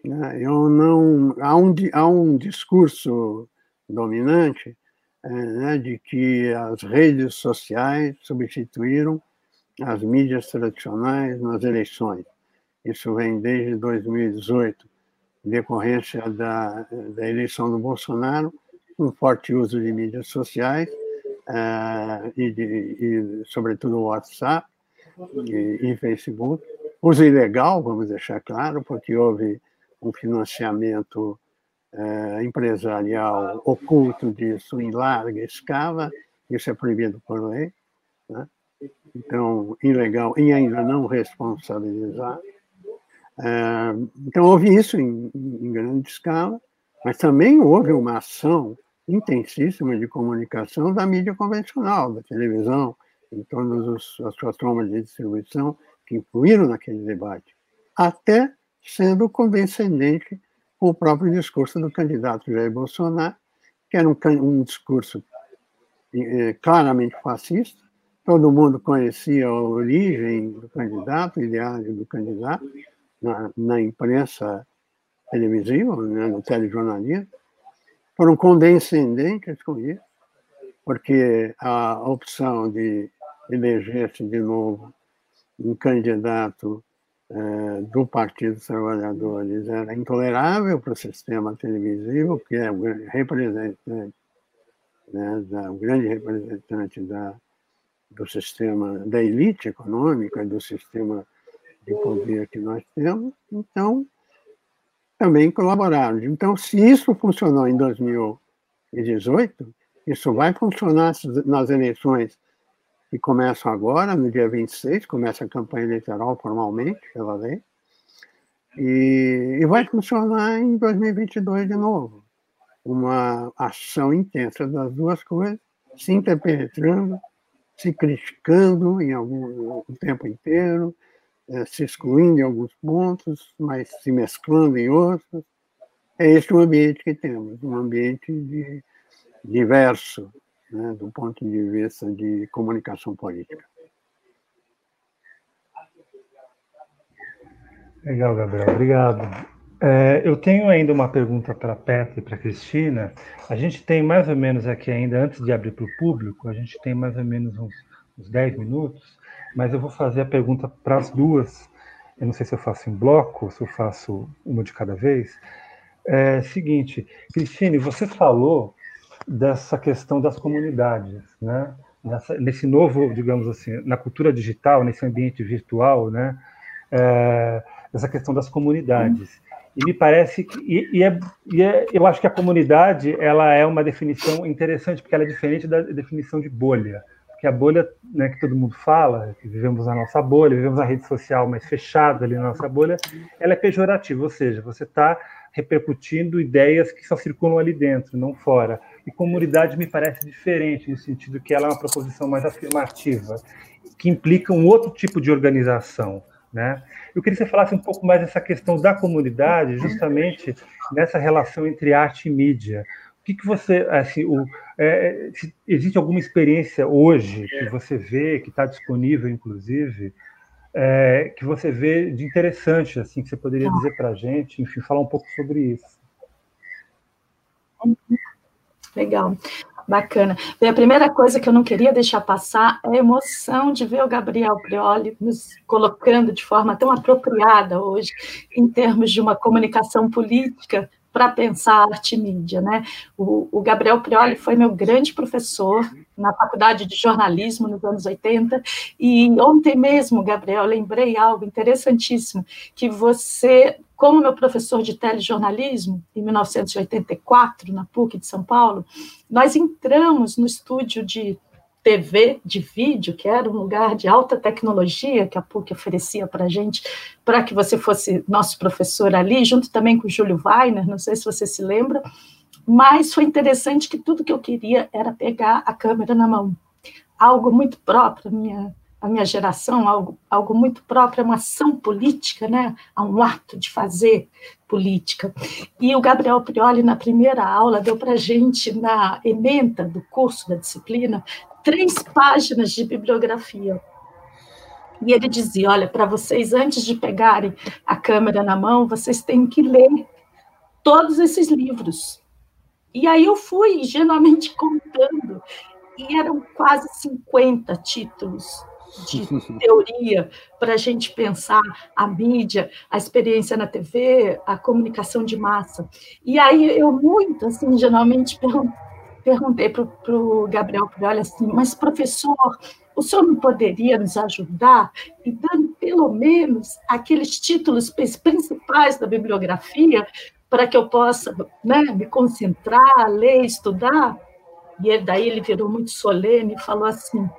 Né? Eu não há um há um discurso dominante é, né, de que as redes sociais substituíram as mídias tradicionais nas eleições. Isso vem desde 2018, decorrência da, da eleição do Bolsonaro, um forte uso de mídias sociais uh, e, de, e, sobretudo, WhatsApp, e, e Facebook. Uso ilegal, vamos deixar claro, porque houve um financiamento eh, empresarial oculto disso em larga escala, isso é proibido por lei. Né? Então, ilegal e ainda não responsabilizar. Eh, então, houve isso em, em grande escala, mas também houve uma ação intensíssima de comunicação da mídia convencional, da televisão, em todas as suas formas de distribuição que influíram naquele debate, até sendo condescendente com o próprio discurso do candidato Jair Bolsonaro, que era um, um discurso eh, claramente fascista, todo mundo conhecia a origem do candidato, o ideário do candidato, na, na imprensa televisiva, né, no telejornalismo, foram condescendentes com isso, porque a opção de elegesse de novo um candidato eh, do Partido dos Trabalhadores era intolerável para o sistema televisivo, que é o representante, né, da, o grande representante da, do sistema, da elite econômica, do sistema de poder que nós temos. Então, também colaboraram. Então, se isso funcionou em 2018, isso vai funcionar nas eleições que começam agora, no dia 26, começa a campanha eleitoral formalmente pela lei, e, e vai funcionar em 2022 de novo. Uma ação intensa das duas coisas, se interpenetrando, se criticando em algum o tempo inteiro, se excluindo em alguns pontos, mas se mesclando em outros. É esse o ambiente que temos, um ambiente de, diverso, né, do ponto de vista de comunicação política. Legal, Gabriel, obrigado. É, eu tenho ainda uma pergunta para a Petra e para a Cristina. A gente tem mais ou menos aqui ainda, antes de abrir para o público, a gente tem mais ou menos uns, uns 10 minutos, mas eu vou fazer a pergunta para as duas. Eu não sei se eu faço em bloco, se eu faço uma de cada vez. É seguinte, Cristine, você falou dessa questão das comunidades, né? Nessa, nesse novo, digamos assim, na cultura digital, nesse ambiente virtual, né? É, essa questão das comunidades. E me parece que, e, e, é, e é, eu acho que a comunidade ela é uma definição interessante porque ela é diferente da definição de bolha, porque a bolha, né, que todo mundo fala, que vivemos na nossa bolha, vivemos na rede social mais fechada ali na nossa bolha, ela é pejorativa, ou seja, você está repercutindo ideias que só circulam ali dentro, não fora. E comunidade me parece diferente, no sentido que ela é uma proposição mais afirmativa, que implica um outro tipo de organização. Né? Eu queria que você falasse um pouco mais dessa questão da comunidade, justamente nessa relação entre arte e mídia. O que, que você, assim, o, é, existe alguma experiência hoje que você vê, que está disponível, inclusive, é, que você vê de interessante, assim, que você poderia dizer para a gente, enfim, falar um pouco sobre isso. Legal, bacana. Bem, a primeira coisa que eu não queria deixar passar é a emoção de ver o Gabriel Prioli nos colocando de forma tão apropriada hoje, em termos de uma comunicação política para pensar arte e mídia, né? O, o, Gabriel Prioli foi meu grande professor na faculdade de jornalismo nos anos 80, e ontem mesmo, Gabriel, lembrei algo interessantíssimo, que você, como meu professor de telejornalismo, em 1984, na PUC de São Paulo, nós entramos no estúdio de TV de vídeo, que era um lugar de alta tecnologia que a PUC oferecia para a gente, para que você fosse nosso professor ali, junto também com o Júlio Weiner, não sei se você se lembra, mas foi interessante que tudo que eu queria era pegar a câmera na mão, algo muito próprio minha, à minha geração, algo, algo muito próprio a uma ação política, né? a um ato de fazer política. E o Gabriel Prioli, na primeira aula, deu para a gente, na ementa do curso da disciplina, três páginas de bibliografia. E ele dizia: Olha, para vocês, antes de pegarem a câmera na mão, vocês têm que ler todos esses livros. E aí eu fui ingenuamente contando, e eram quase 50 títulos de teoria para a gente pensar a mídia, a experiência na TV, a comunicação de massa. E aí eu muito, assim, geralmente perguntei para o Gabriel Prioli assim, mas professor, o senhor não poderia nos ajudar e dando pelo menos aqueles títulos principais da bibliografia para que eu possa né, me concentrar, ler, estudar? E ele, daí ele virou muito solene e falou assim,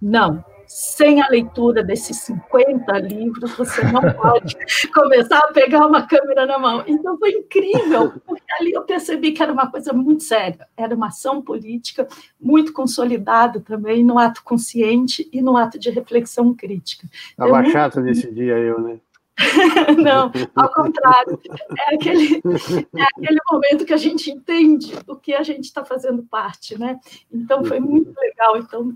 não, sem a leitura desses 50 livros, você não pode começar a pegar uma câmera na mão. Então foi incrível, porque ali eu percebi que era uma coisa muito séria, era uma ação política muito consolidada também no ato consciente e no ato de reflexão crítica. Estava muito... chato nesse dia eu, né? Não, ao contrário. É aquele, é aquele momento que a gente entende o que a gente está fazendo parte, né? Então foi muito legal. Então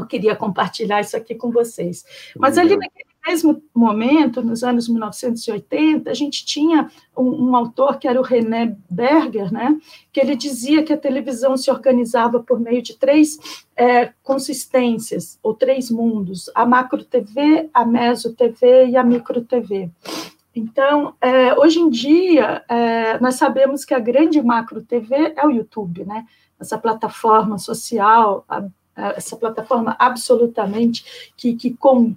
eu queria compartilhar isso aqui com vocês. Mas ali naquele mesmo momento, nos anos 1980, a gente tinha um, um, autor que era o René Berger, né, que ele dizia que a televisão se organizava por meio de três é, consistências, ou três mundos, a macro-TV, a meso-TV e a micro-TV. Então, é, hoje em dia, é, nós sabemos que a grande macro-TV é o YouTube, né, essa plataforma social essa plataforma absolutamente que, que, com,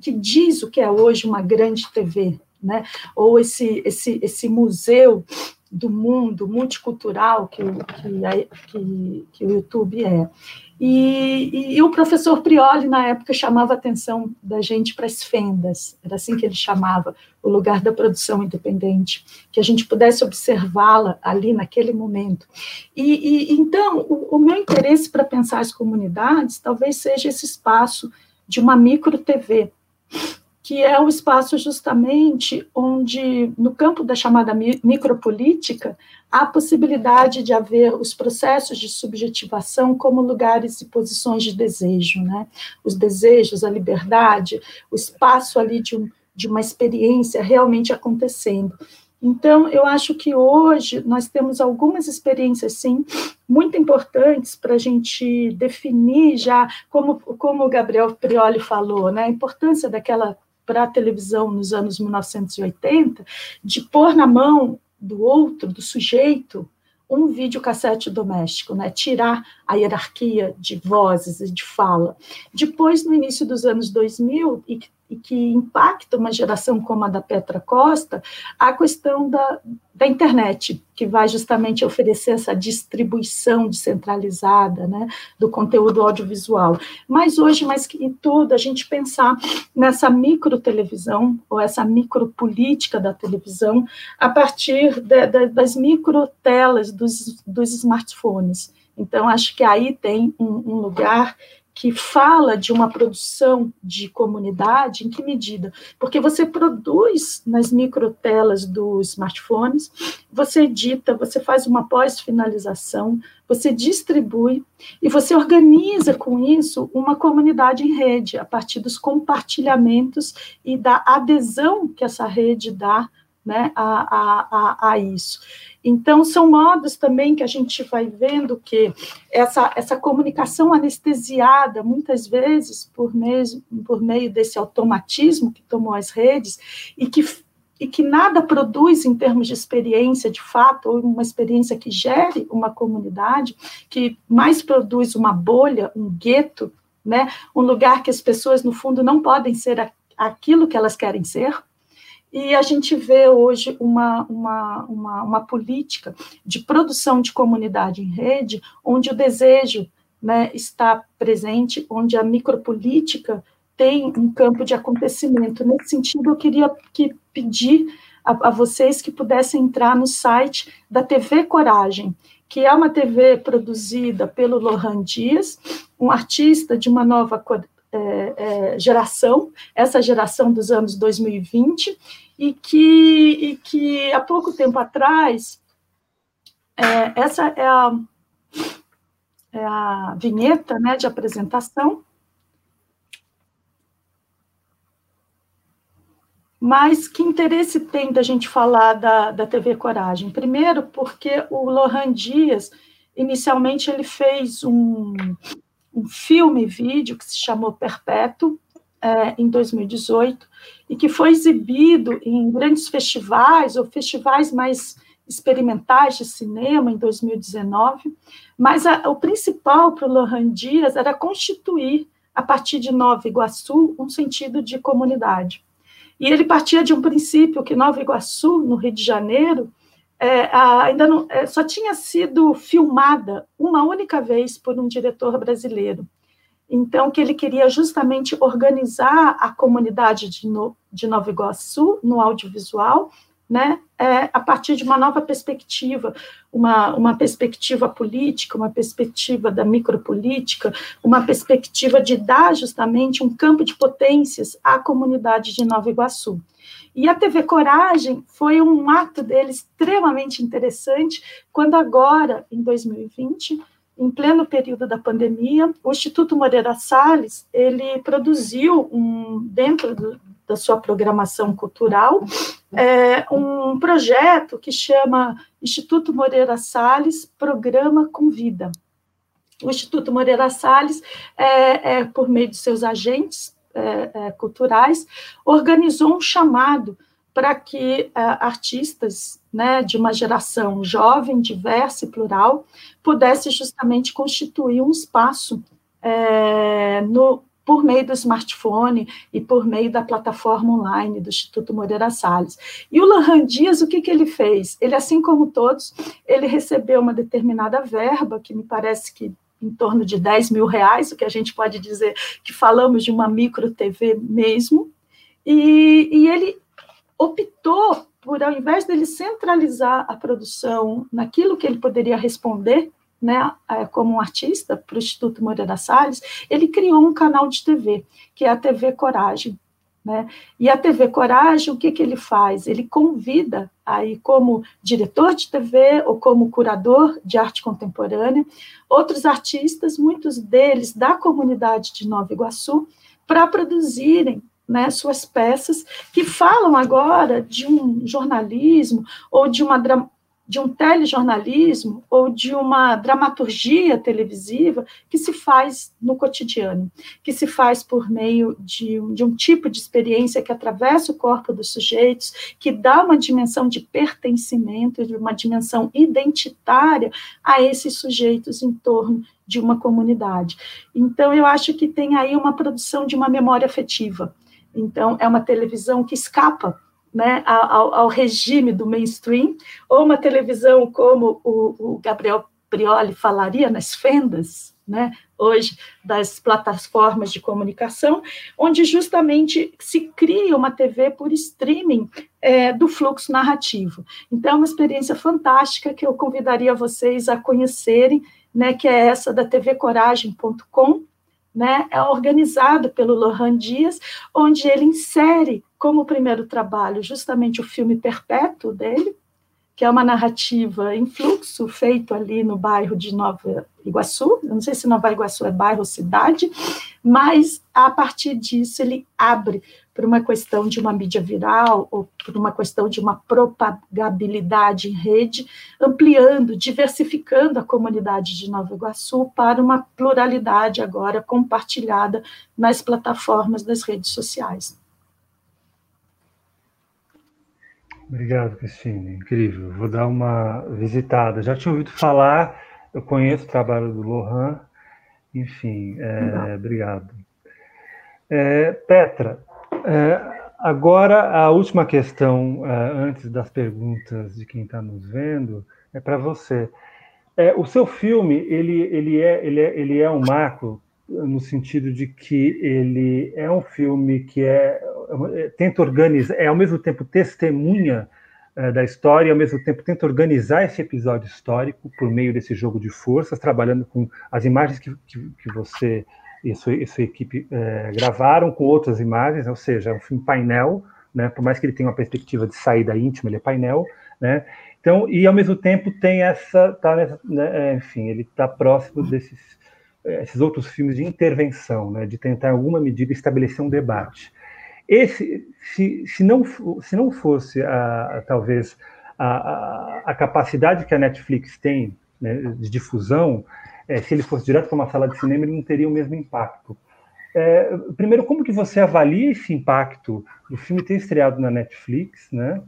que diz o que é hoje uma grande TV, né? ou esse, esse, esse museu do mundo multicultural que, que, que, que o YouTube é. E, e, o professor Prioli, na época, chamava a atenção da gente para as fendas, era assim que ele chamava, o lugar da produção independente, que a gente pudesse observá-la ali naquele momento. E, e então, o, o meu interesse para pensar as comunidades talvez seja esse espaço de uma micro-TV, que é um espaço justamente onde, no campo da chamada micropolítica, há possibilidade de haver os processos de subjetivação como lugares e posições de desejo, né? Os desejos, a liberdade, o espaço ali de, um, de uma experiência realmente acontecendo. Então, eu acho que hoje nós temos algumas experiências, sim, muito importantes para a gente definir já, como, como o Gabriel Prioli falou, né, a importância daquela para a televisão nos anos 1980, de pôr na mão do outro, do sujeito, um videocassete doméstico, né? tirar a hierarquia de vozes e de fala. Depois, no início dos anos 2000, e que e que impacta uma geração como a da Petra Costa, a questão da, da internet, que vai justamente oferecer essa distribuição descentralizada né, do conteúdo audiovisual. Mas hoje, mais que em tudo, a gente pensar nessa micro televisão, ou essa micropolítica da televisão, a partir de, de, das micro telas dos, dos smartphones. Então, acho que aí tem um, um lugar que fala de uma produção de comunidade, em que medida? Porque você produz nas microtelas dos smartphones, você edita, você faz uma pós-finalização, você distribui e você organiza com isso uma comunidade em rede, a partir dos compartilhamentos e da adesão que essa rede dá né, a, a, a, a isso. Então, são modos também que a gente vai vendo que essa, essa comunicação anestesiada, muitas vezes, por meio, por meio desse automatismo que tomou as redes, e que e que nada produz em termos de experiência de fato, ou uma experiência que gere uma comunidade, que mais produz uma bolha, um gueto, né? um lugar que as pessoas, no fundo, não podem ser aquilo que elas querem ser. E a gente vê hoje uma, uma, uma, uma política de produção de comunidade em rede, onde o desejo né, está presente, onde a micropolítica tem um campo de acontecimento. Nesse sentido, eu queria que pedir a, a vocês que pudessem entrar no site da TV Coragem, que é uma TV produzida pelo Lohan Dias, um artista de uma nova é, é, geração, essa geração dos anos 2020, e que, e que há pouco tempo atrás, é, essa é a, é a vinheta né, de apresentação, Mas que interesse tem da gente falar da, da TV Coragem? Primeiro, porque o Lohan Dias, inicialmente, ele fez um, um filme vídeo que se chamou Perpétuo, é, em 2018, e que foi exibido em grandes festivais, ou festivais mais experimentais de cinema, em 2019, mas a, o principal para o Lohan Dias era constituir, a partir de Nova Iguaçu, um sentido de comunidade. E ele partia de um princípio que Nova Iguaçu, no Rio de Janeiro, é, ainda não, é, só tinha sido filmada uma única vez por um diretor brasileiro. Então, que ele queria justamente organizar a comunidade de, no, de Nova Iguaçu no audiovisual né, é, a partir de uma nova perspectiva, uma, uma perspectiva política, uma perspectiva da micropolítica, uma perspectiva de dar justamente um campo de potências à comunidade de Nova Iguaçu. E a TV Coragem foi um ato dele extremamente interessante, quando agora, em 2020, em pleno período da pandemia, o Instituto Moreira Salles, ele produziu um, dentro do, da sua programação cultural, é, um projeto que chama Instituto Moreira Salles Programa Convida. O Instituto Moreira Salles, é, é por meio de seus agentes é, é, culturais, organizou um chamado para que é, artistas né, de uma geração jovem, diversa e plural pudesse justamente constituir um espaço é, no, por meio do smartphone e por meio da plataforma online do Instituto Moreira Salles. E o Lohan Dias, o que, que ele fez? Ele, assim como todos, ele recebeu uma determinada verba, que me parece que em torno de 10 mil reais, o que a gente pode dizer que falamos de uma micro TV mesmo, e, e ele optou por, ao invés dele centralizar a produção naquilo que ele poderia responder né, como um artista para o Instituto Moreira Salles, ele criou um canal de TV, que é a TV Coragem. Né? E a TV Coragem, o que, que ele faz? Ele convida, aí como diretor de TV ou como curador de arte contemporânea, outros artistas, muitos deles da comunidade de Nova Iguaçu, para produzirem né, suas peças que falam agora de um jornalismo ou de uma de um telejornalismo ou de uma dramaturgia televisiva que se faz no cotidiano, que se faz por meio de um, de um tipo de experiência que atravessa o corpo dos sujeitos, que dá uma dimensão de pertencimento, de uma dimensão identitária a esses sujeitos em torno de uma comunidade. Então, eu acho que tem aí uma produção de uma memória afetiva. Então, é uma televisão que escapa né, ao, ao, regime do mainstream, ou uma televisão como o, o Gabriel Prioli falaria nas fendas, né, hoje das plataformas de comunicação, onde justamente se cria uma TV por streaming é, do fluxo narrativo. Então, é uma experiência fantástica que eu convidaria vocês a conhecerem, né, que é essa da tvcoragem.com, né, é organizado pelo Lohan Dias, onde ele insere como primeiro trabalho justamente o filme Perpétuo dele, que é uma narrativa em fluxo, feito ali no bairro de Nova Iguaçu. Eu não sei se Nova Iguaçu é bairro ou cidade, mas a partir disso ele abre por uma questão de uma mídia viral ou por uma questão de uma propagabilidade em rede, ampliando, diversificando a comunidade de Nova Iguaçu para uma pluralidade agora compartilhada nas plataformas das redes sociais. Obrigado, Cristine. Incrível. Vou dar uma visitada. Já tinha ouvido falar, eu conheço o trabalho do Lohan. Enfim, é, obrigado. É, Petra, é, agora a última questão, é, antes das perguntas de quem está nos vendo, é para você. É, o seu filme, ele, ele, é, ele, é, ele é um marco no sentido de que ele é um filme que é, é tenta organizar, é ao mesmo tempo testemunha é, da história e ao mesmo tempo tenta organizar esse episódio histórico por meio desse jogo de forças, trabalhando com as imagens que, que, que você e sua, sua equipe é, gravaram com outras imagens, ou seja, é um filme painel, né, por mais que ele tenha uma perspectiva de saída íntima, ele é painel, né, então, e ao mesmo tempo tem essa, tá nessa, né, é, enfim, ele está próximo desses esses outros filmes de intervenção, né, de tentar, em alguma medida, estabelecer um debate. Esse, se, se, não, se não fosse, a, a talvez, a, a, a, capacidade que a Netflix tem né, de difusão, é, se ele fosse direto para uma sala de cinema, ele não teria o mesmo impacto. É, primeiro, como que você avalia esse impacto do filme ter estreado na Netflix, né?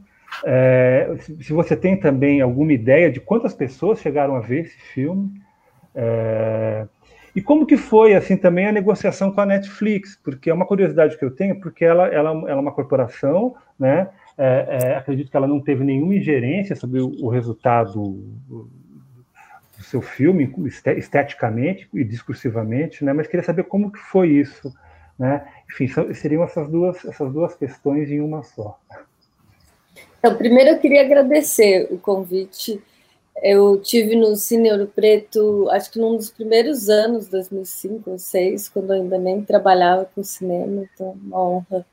É, se você tem também alguma ideia de quantas pessoas chegaram a ver esse filme, é, e como que foi assim também a negociação com a Netflix? Porque é uma curiosidade que eu tenho, porque ela, ela, ela é uma corporação, né? É, é, acredito que ela não teve nenhuma ingerência sobre o, o resultado do, seu filme, esteticamente e discursivamente, né? Mas queria saber como que foi isso, né? Enfim, seriam essas duas, essas duas questões em uma só. Então, primeiro eu queria agradecer o convite eu tive no Cine Ouro Preto, acho que num dos primeiros anos, 2005 ou 2006, quando eu ainda nem trabalhava com cinema, então uma honra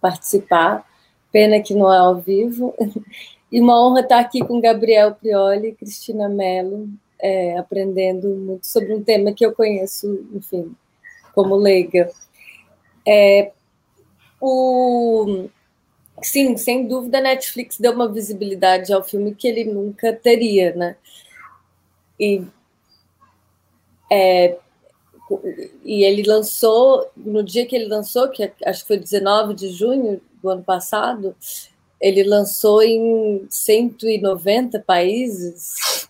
participar. Pena que não é ao vivo. E uma honra estar aqui com Gabriel Prioli e Cristina Mello, é, aprendendo muito sobre um tema que eu conheço, enfim, como leiga. É, o, sim, sem dúvida, a Netflix deu uma visibilidade ao filme que ele nunca teria, né? E, é, e ele lançou, no dia que ele lançou, que acho que foi 19 de junho do ano passado, ele lançou em 190 países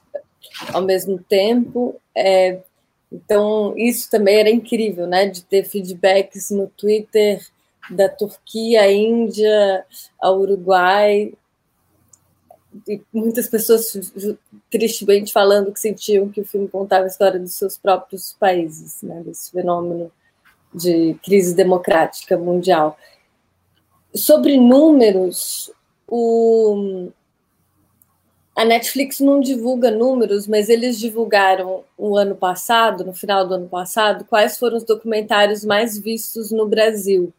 ao mesmo tempo. É, então, isso também era incrível, né? De ter feedbacks no Twitter da Turquia, Índia, ao Uruguai, e muitas pessoas tristemente falando que sentiam que o filme contava a história dos seus próprios países, né, desse fenômeno de crise democrática mundial. Sobre números, o, a Netflix não divulga números, mas eles divulgaram o ano passado, no final do ano passado, quais foram os documentários mais vistos no Brasil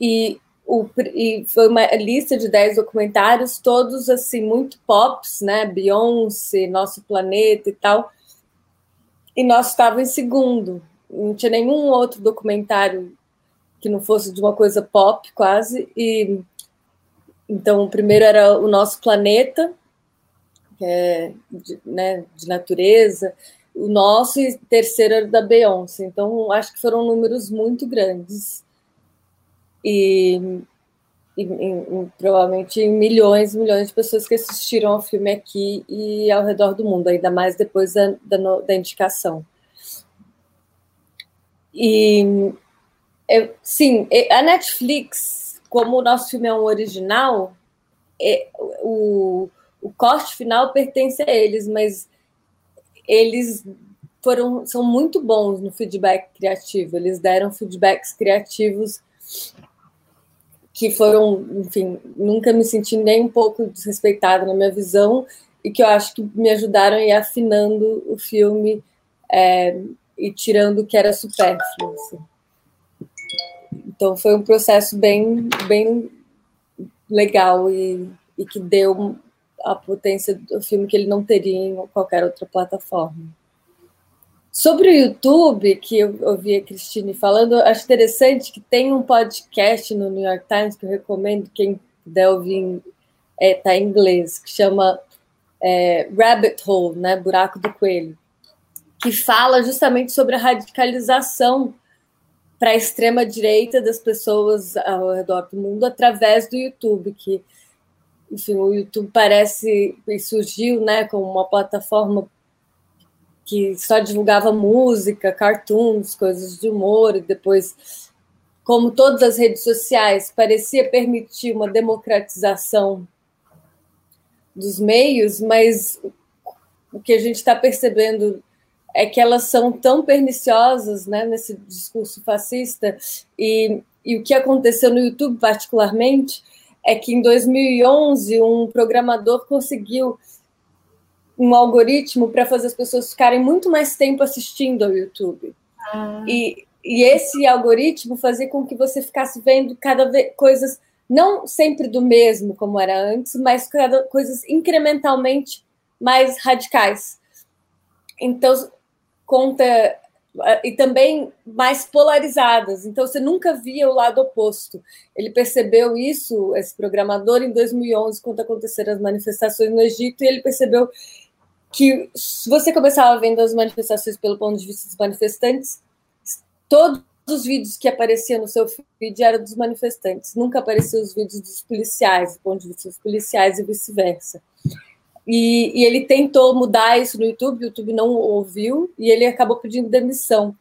e, o, e foi uma lista de 10 documentários, todos assim, muito pops, né? Beyoncé, Nosso Planeta e tal. E nós estávamos em segundo. Não tinha nenhum outro documentário que não fosse de uma coisa pop, quase. E então o primeiro era o Nosso Planeta, é de, né, de natureza. O nosso e terceiro era da Beyoncé. Então acho que foram números muito grandes e, e, e, provavelmente milhões e milhões de pessoas que assistiram ao filme aqui e ao redor do mundo, ainda mais depois da, da, da indicação. E sim, a Netflix, como o nosso filme é um original, é, o, o corte final pertence a eles, mas eles foram são muito bons no feedback criativo. Eles deram feedbacks criativos que foram, enfim, nunca me senti nem um pouco desrespeitada na minha visão e que eu acho que me ajudaram a ir afinando o filme é, e tirando o que era supérfluo. Assim. Então foi um processo bem, bem legal e, e que deu a potência do filme que ele não teria em qualquer outra plataforma. Sobre o YouTube, que eu ouvi a Cristine falando, acho interessante que tem um podcast no New York Times que eu recomendo quem puder ouvir, é, tá em inglês, que chama é, Rabbit Hole, né, Buraco do Coelho, que fala justamente sobre a radicalização para a extrema direita das pessoas ao redor do mundo através do YouTube, que enfim, o YouTube parece surgiu, né, como uma plataforma que só divulgava música, cartoons, coisas de humor, e depois, como todas as redes sociais, parecia permitir uma democratização dos meios, mas o que a gente está percebendo é que elas são tão perniciosas né, nesse discurso fascista, e, e o que aconteceu no YouTube, particularmente, é que em 2011 um programador conseguiu um algoritmo para fazer as pessoas ficarem muito mais tempo assistindo ao YouTube. Ah. E, e esse algoritmo fazia com que você ficasse vendo cada vez coisas não sempre do mesmo como era antes, mas cada coisas incrementalmente mais radicais. Então conta e também mais polarizadas. Então você nunca via o lado oposto. Ele percebeu isso, esse programador, em 2011, quando aconteceram as manifestações no Egito, e ele percebeu que se você começava vendo as manifestações pelo ponto de vista dos manifestantes, todos os vídeos que apareciam no seu feed eram dos manifestantes, nunca apareciam os vídeos dos policiais, do ponto de vista dos policiais e vice-versa. E, e, ele tentou mudar isso no YouTube, o YouTube não ouviu, e ele acabou pedindo demissão.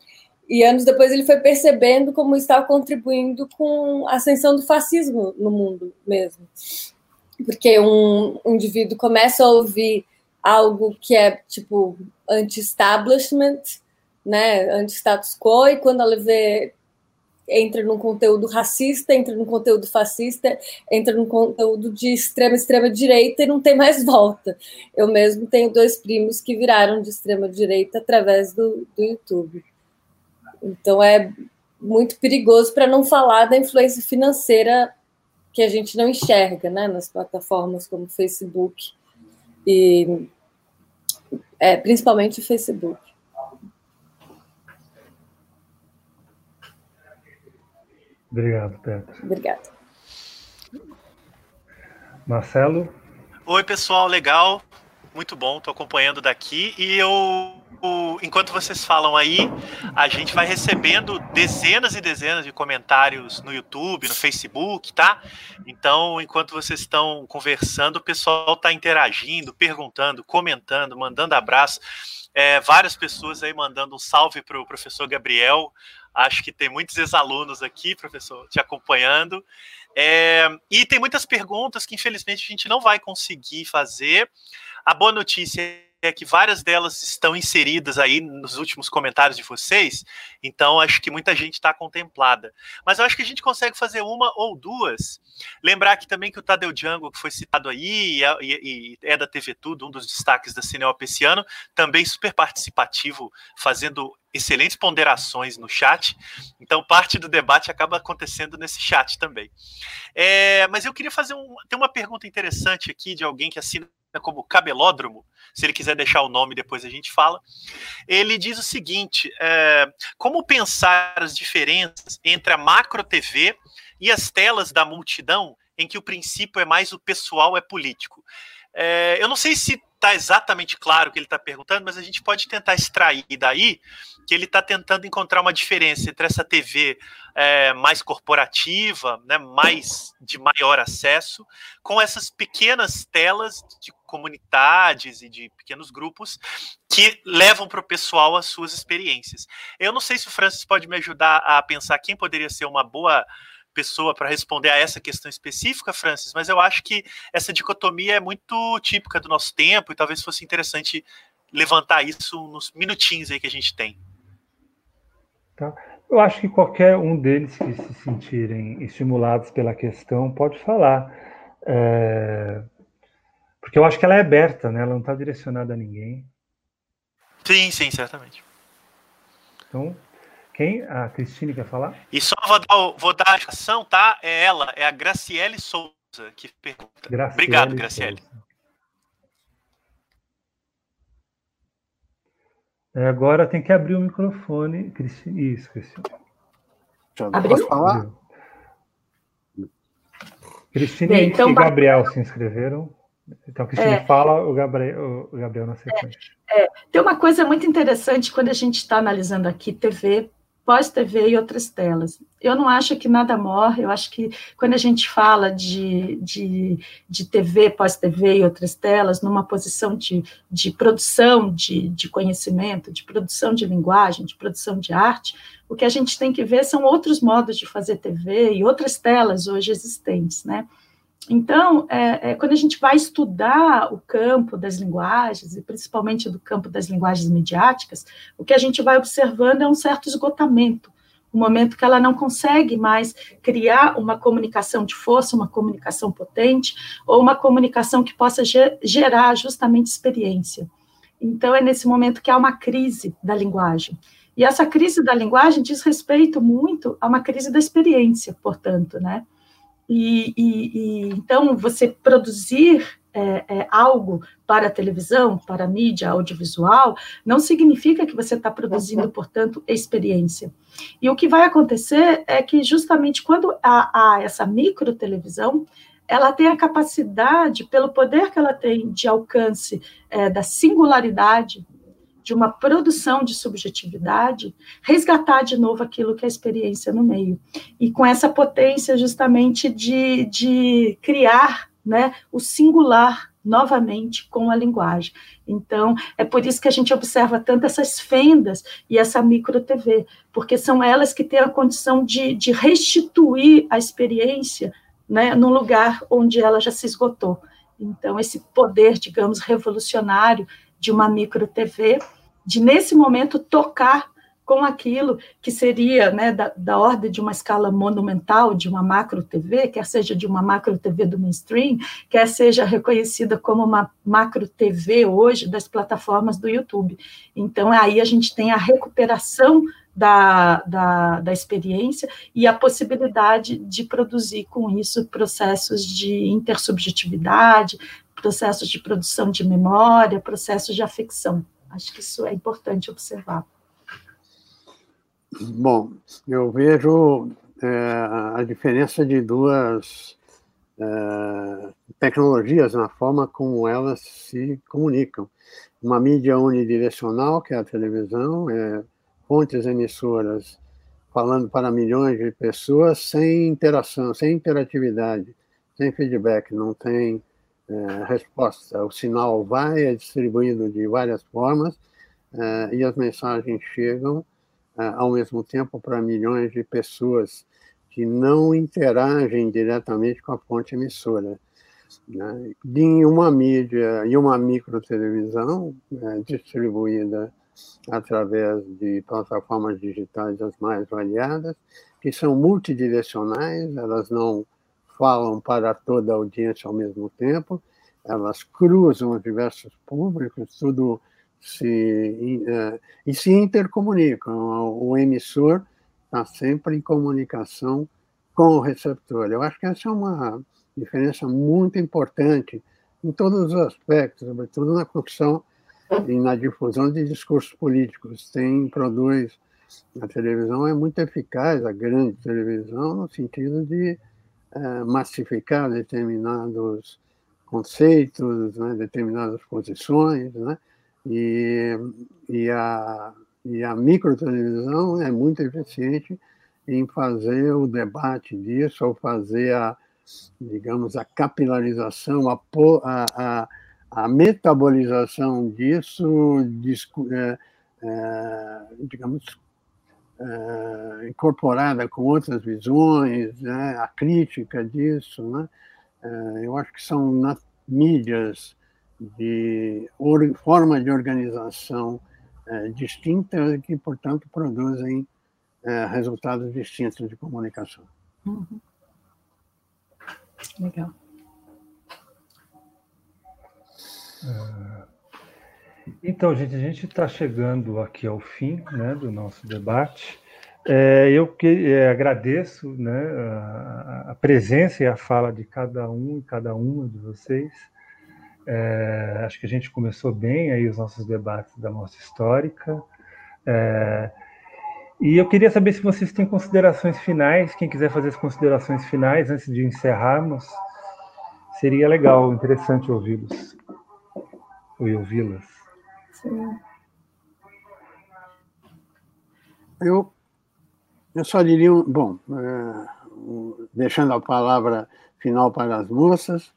E anos depois ele foi percebendo como estava contribuindo com a ascensão do fascismo no mundo mesmo. Porque um, um indivíduo começa a ouvir algo que é tipo anti-establishment, né, anti-status quo, e quando ela vê entra num conteúdo racista, entra num conteúdo fascista, entra num conteúdo de extrema extrema direita e não tem mais volta. Eu mesmo tenho dois primos que viraram de extrema direita através do, do YouTube. Então é muito perigoso para não falar da influência financeira que a gente não enxerga, né, nas plataformas como Facebook e é, principalmente o Facebook. Obrigado, Petra. Obrigada. Marcelo? Oi, pessoal, legal. Muito bom, estou acompanhando daqui. E eu, enquanto vocês falam aí, a gente vai recebendo dezenas e dezenas de comentários no YouTube, no Facebook, tá? Então, enquanto vocês estão conversando, o pessoal está interagindo, perguntando, comentando, mandando abraço. É, várias pessoas aí mandando um salve para o professor Gabriel. Acho que tem muitos ex-alunos aqui, professor, te acompanhando. É, e tem muitas perguntas que, infelizmente, a gente não vai conseguir fazer. A boa notícia é que várias delas estão inseridas aí nos últimos comentários de vocês, então acho que muita gente está contemplada. Mas eu acho que a gente consegue fazer uma ou duas. Lembrar aqui também que o Tadeu Django, que foi citado aí, e, e, é da TV Tudo, um dos destaques da Cineop esse ano, também super participativo, fazendo excelentes ponderações no chat. Então, parte do debate acaba acontecendo nesse chat também. É, mas eu queria fazer um. Tem uma pergunta interessante aqui de alguém que assina como Cabelódromo, se ele quiser deixar o nome, depois a gente fala. Ele diz o seguinte: é, como pensar as diferenças entre a macro TV e as telas da multidão, em que o princípio é mais o pessoal é político? É, eu não sei se está exatamente claro o que ele está perguntando, mas a gente pode tentar extrair daí que ele está tentando encontrar uma diferença entre essa TV é, mais corporativa, né, mais de maior acesso, com essas pequenas telas de comunidades e de pequenos grupos que levam para o pessoal as suas experiências. Eu não sei se o Francis pode me ajudar a pensar quem poderia ser uma boa pessoa para responder a essa questão específica, Francis, mas eu acho que essa dicotomia é muito típica do nosso tempo e talvez fosse interessante levantar isso nos minutinhos aí que a gente tem. Tá. Eu acho que qualquer um deles que se sentirem estimulados pela questão pode falar. É... Porque eu acho que ela é aberta, né? ela não está direcionada a ninguém. Sim, sim, certamente. Então, quem? A Cristine quer falar? E só vou dar, vou dar a ação, tá? É ela, é a Graciele Souza que pergunta. Graciele Obrigado, Graciele. Souza. É, agora tem que abrir o microfone. Cristine. Isso, Cristine. Abriu? falar? Cristine Bem, então, e Gabriel se inscreveram. Então, Cristine é, fala, o Gabriel, o Gabriel na sequência. É, é, tem uma coisa muito interessante quando a gente está analisando aqui TV pós-TV e outras telas. Eu não acho que nada morre, eu acho que quando a gente fala de, de, de TV, pós-TV e outras telas, numa posição de, de produção de, de conhecimento, de produção de linguagem, de produção de arte, o que a gente tem que ver são outros modos de fazer TV e outras telas hoje existentes, né? Então, é, é, quando a gente vai estudar o campo das linguagens, e principalmente do campo das linguagens midiáticas, o que a gente vai observando é um certo esgotamento, um momento que ela não consegue mais criar uma comunicação de força, uma comunicação potente, ou uma comunicação que possa gerar justamente experiência. Então, é nesse momento que há uma crise da linguagem. E essa crise da linguagem diz respeito muito a uma crise da experiência, portanto, né? E, e, e então você produzir é, é, algo para a televisão, para a mídia audiovisual, não significa que você está produzindo, portanto, experiência. E o que vai acontecer é que justamente quando há, essa micro televisão, ela tem a capacidade, pelo poder que ela tem de alcance é, da singularidade de uma produção de subjetividade, resgatar de novo aquilo que é a experiência no meio. E com essa potência justamente de, de criar né, o singular novamente com a linguagem. Então, é por isso que a gente observa tanto essas fendas e essa micro TV, porque são elas que têm a condição de, de restituir a experiência né, no lugar onde ela já se esgotou. Então, esse poder, digamos, revolucionário de uma micro TV de nesse momento tocar com aquilo que seria né, da, da, ordem de uma escala monumental, de uma macro TV, quer seja de uma macro TV do mainstream, quer seja reconhecida como uma macro TV hoje das plataformas do YouTube. Então, aí a gente tem a recuperação da, da, da experiência e a possibilidade de produzir com isso processos de intersubjetividade, processos de produção de memória, processos de afecção. Acho que isso é importante observar. Bom, eu vejo é, a diferença de duas é, tecnologias na forma como elas se comunicam. Uma mídia unidirecional, que é a televisão, é fontes emissoras falando para milhões de pessoas sem interação, sem interatividade, sem feedback, não tem é, resposta. O sinal vai, é distribuído de várias formas é, e as mensagens chegam é, ao mesmo tempo para milhões de pessoas que não interagem diretamente com a fonte emissora. Né? Em uma mídia e uma microtelevisão é, distribuída através de plataformas digitais as mais variadas, que são multidirecionais, elas não falam para toda a audiência ao mesmo tempo, elas cruzam os diversos públicos, tudo se uh, e se intercomunicam. O emissor está sempre em comunicação com o receptor. Eu acho que essa é uma diferença muito importante em todos os aspectos, sobretudo na construção e na difusão de discursos políticos. Tem produz a televisão é muito eficaz, a grande televisão, no sentido de massificar determinados conceitos, né, determinadas posições, né, e, e, a, e a microtelevisão é muito eficiente em fazer o debate disso, ou fazer a, digamos, a capilarização, a, a, a metabolização disso, é, é, digamos, uh, incorporada com outras visões, né, a crítica disso, né, uh, eu acho que são mídias de or, forma de organização uh, distinta que, portanto, produzem resultados distintos de comunicação. Uhum. Legal. Então, gente, a gente está chegando aqui ao fim né, do nosso debate. É, eu que, é, agradeço né, a, a, presença e a fala de cada um e cada uma de vocês. É, acho que a gente começou bem aí os nossos debates da nossa histórica. É, e eu queria saber se vocês têm considerações finais. Quem quiser fazer as considerações finais antes de encerrarmos, seria legal, interessante ouvi-los ou ouvi-las. Eu eu só diria, bom, é, deixando a palavra final para as moças,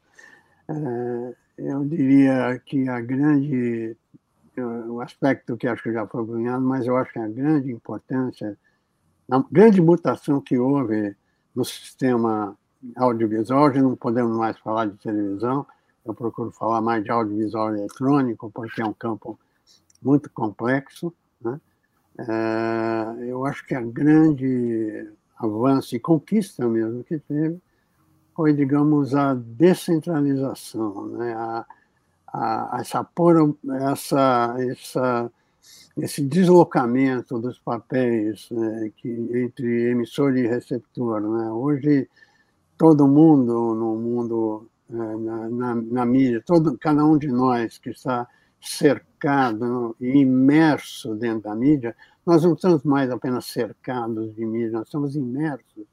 é, eu diria que a grande, o aspecto que acho que já foi ganhado, mas eu acho que a grande importância, a grande mutação que houve no sistema audiovisual, hoje não podemos mais falar de televisão, eu procuro falar mais de audiovisual eletrônico, porque é um campo muito complexo. Né? É, eu acho que a grande avanço e conquista mesmo que teve foi, digamos, a descentralização, né? a, a, essa, essa, essa, esse deslocamento dos papéis né? que, entre emissor e receptor. Né? Hoje, todo mundo no mundo, é, na, na, na mídia, todo, cada um de nós que está cercado e imerso dentro da mídia, nós não estamos mais apenas cercados de mídia, nós estamos imersos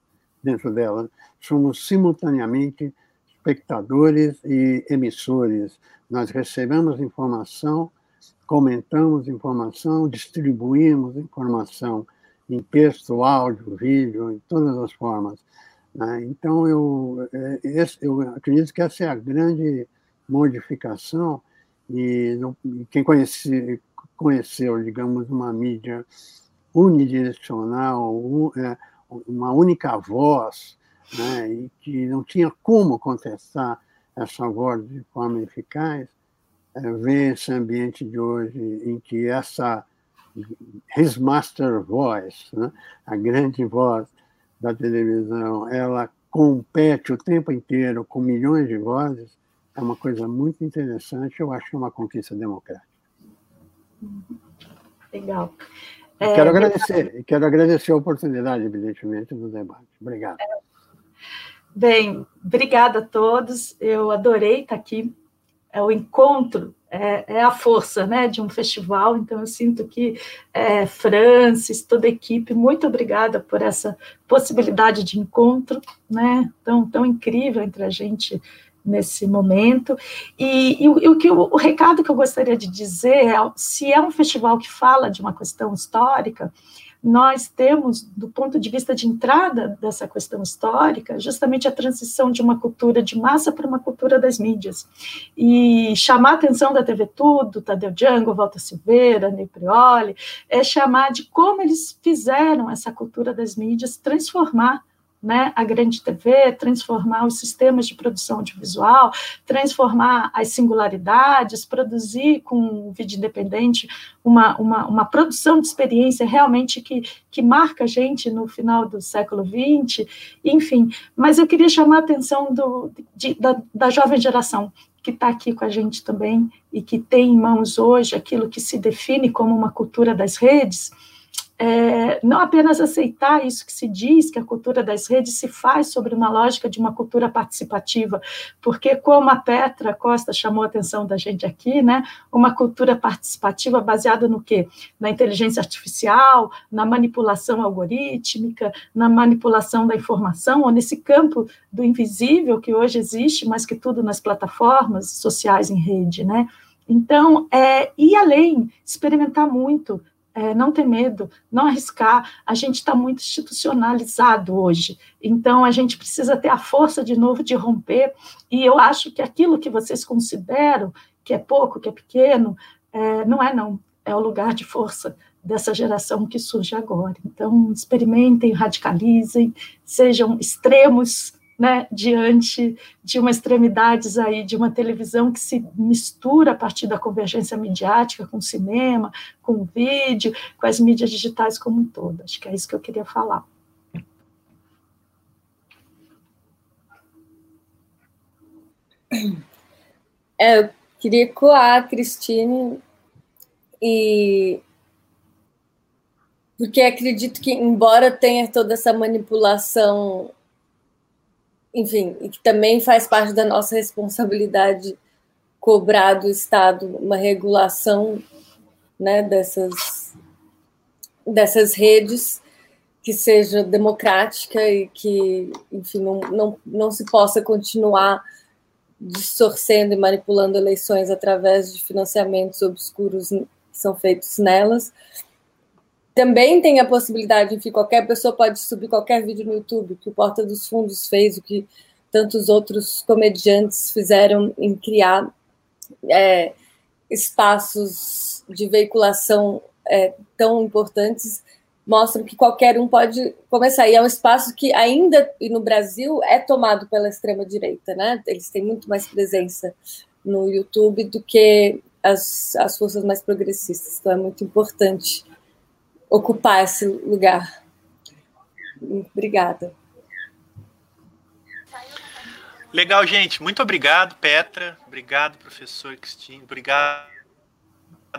dentro dela. Somos simultaneamente espectadores e emissores. Nós recebemos informação, comentamos informação, distribuímos informação em texto, áudio, vídeo, em todas as formas. Né? Então, eu, é, eu acredito que essa é a grande modificação e quem conhece, conheceu, digamos, uma mídia unidirecional, é, uma única voz, né, e que não tinha como contestar essa voz de forma eficaz, é, vê esse ambiente de hoje em que essa his master voice, né, a grande voz da televisão, ela compete o tempo inteiro com milhões de vozes, é uma coisa muito interessante, eu acho que é uma conquista democrática. Legal. É, quero agradecer, quero agradecer a oportunidade, evidentemente, do debate. Obrigado. Bem, obrigada a todos. Eu adorei estar aqui. É o encontro, é, é a força né, de um festival, então eu sinto que é, Francis, toda a equipe, muito obrigada por essa possibilidade de encontro né, tão, tão incrível entre a gente nesse momento. E, e, o, que, o, o, recado que eu gostaria de dizer é: se é um festival que fala de uma questão histórica, nós temos, do ponto de vista de entrada dessa questão histórica, justamente a transição de uma cultura de massa para uma cultura das mídias. E chamar a atenção da TV Tudo, Tadeu Django, Walter Silveira, Ney Prioli, é chamar de como eles fizeram essa cultura das mídias transformar né, a grande TV, transformar os sistemas de produção audiovisual, transformar as singularidades, produzir com o vídeo independente uma, uma, uma produção de experiência realmente que, que marca a gente no final do século XX, enfim. Mas eu queria chamar a atenção do, de, da, da jovem geração, que está aqui com a gente também e que tem em mãos hoje aquilo que se define como uma cultura das redes, é, não apenas aceitar isso que se diz, que a cultura das redes se faz sobre uma lógica de uma cultura participativa, porque, como a Petra Costa chamou a atenção da gente aqui, né, uma cultura participativa baseada no quê? Na inteligência artificial, na manipulação algorítmica, na manipulação da informação, ou nesse campo do invisível que hoje existe, mas que tudo nas plataformas sociais em rede, né? Então, é, ir além, experimentar muito, é, não ter medo, não arriscar. A gente está muito institucionalizado hoje, então a gente precisa ter a força de novo de romper. E eu acho que aquilo que vocês consideram que é pouco, que é pequeno, é, não é não, é o lugar de força dessa geração que surge agora. Então, experimentem, radicalizem, sejam extremos né, diante de uma extremidades aí de uma televisão que se mistura a partir da convergência midiática com o cinema, com o vídeo, com as mídias digitais como um todo. Acho que é isso que eu queria falar. É, eu queria coar a Cristine e porque acredito que embora tenha toda essa manipulação enfim, e que também faz parte da nossa responsabilidade cobrar do Estado uma regulação né, dessas, dessas redes que seja democrática e que, enfim, não, não, não se possa continuar distorcendo e manipulando eleições através de financiamentos obscuros que são feitos nelas. Também tem a possibilidade, enfim, qualquer pessoa pode subir qualquer vídeo no YouTube, que o Porta dos Fundos fez, o que tantos outros comediantes fizeram em criar é, espaços de veiculação é, tão importantes, mostram que qualquer um pode começar. E é um espaço que ainda, e no Brasil, é tomado pela extrema-direita, né? Eles têm muito mais presença no YouTube do que as, as forças mais progressistas. Então é muito importante ocupar esse lugar. Obrigada. Legal, gente. Muito obrigado, Petra. Obrigado, professor Cristina. Obrigado,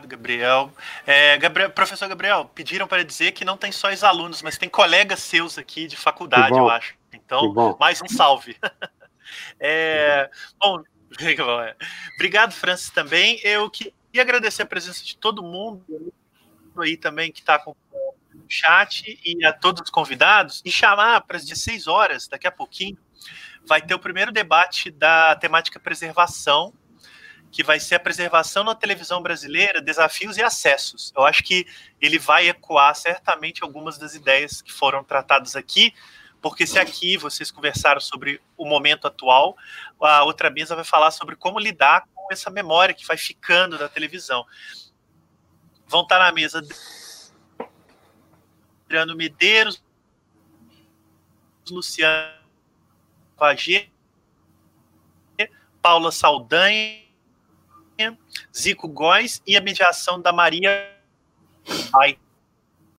Gabriel. É, Gabriel. Professor Gabriel, pediram para dizer que não tem só ex-alunos, mas tem colegas seus aqui de faculdade, eu acho. Então, mais um salve. é, bom, é. obrigado, Francis, também. Eu queria agradecer a presença de todo mundo aí também que está com o chat e a todos os convidados e chamar para as 16 horas, daqui a pouquinho, vai ter o primeiro debate da temática preservação, que vai ser a preservação na televisão brasileira, desafios e acessos. Eu acho que ele vai ecoar certamente algumas das ideias que foram tratadas aqui, porque se aqui vocês conversaram sobre o momento atual, a outra mesa vai falar sobre como lidar com essa memória que vai ficando da televisão vão estar na mesa Adriano Medeiros, Luciano Pagê, Paula Saldanha, Zico Góes e a mediação da Maria Ai.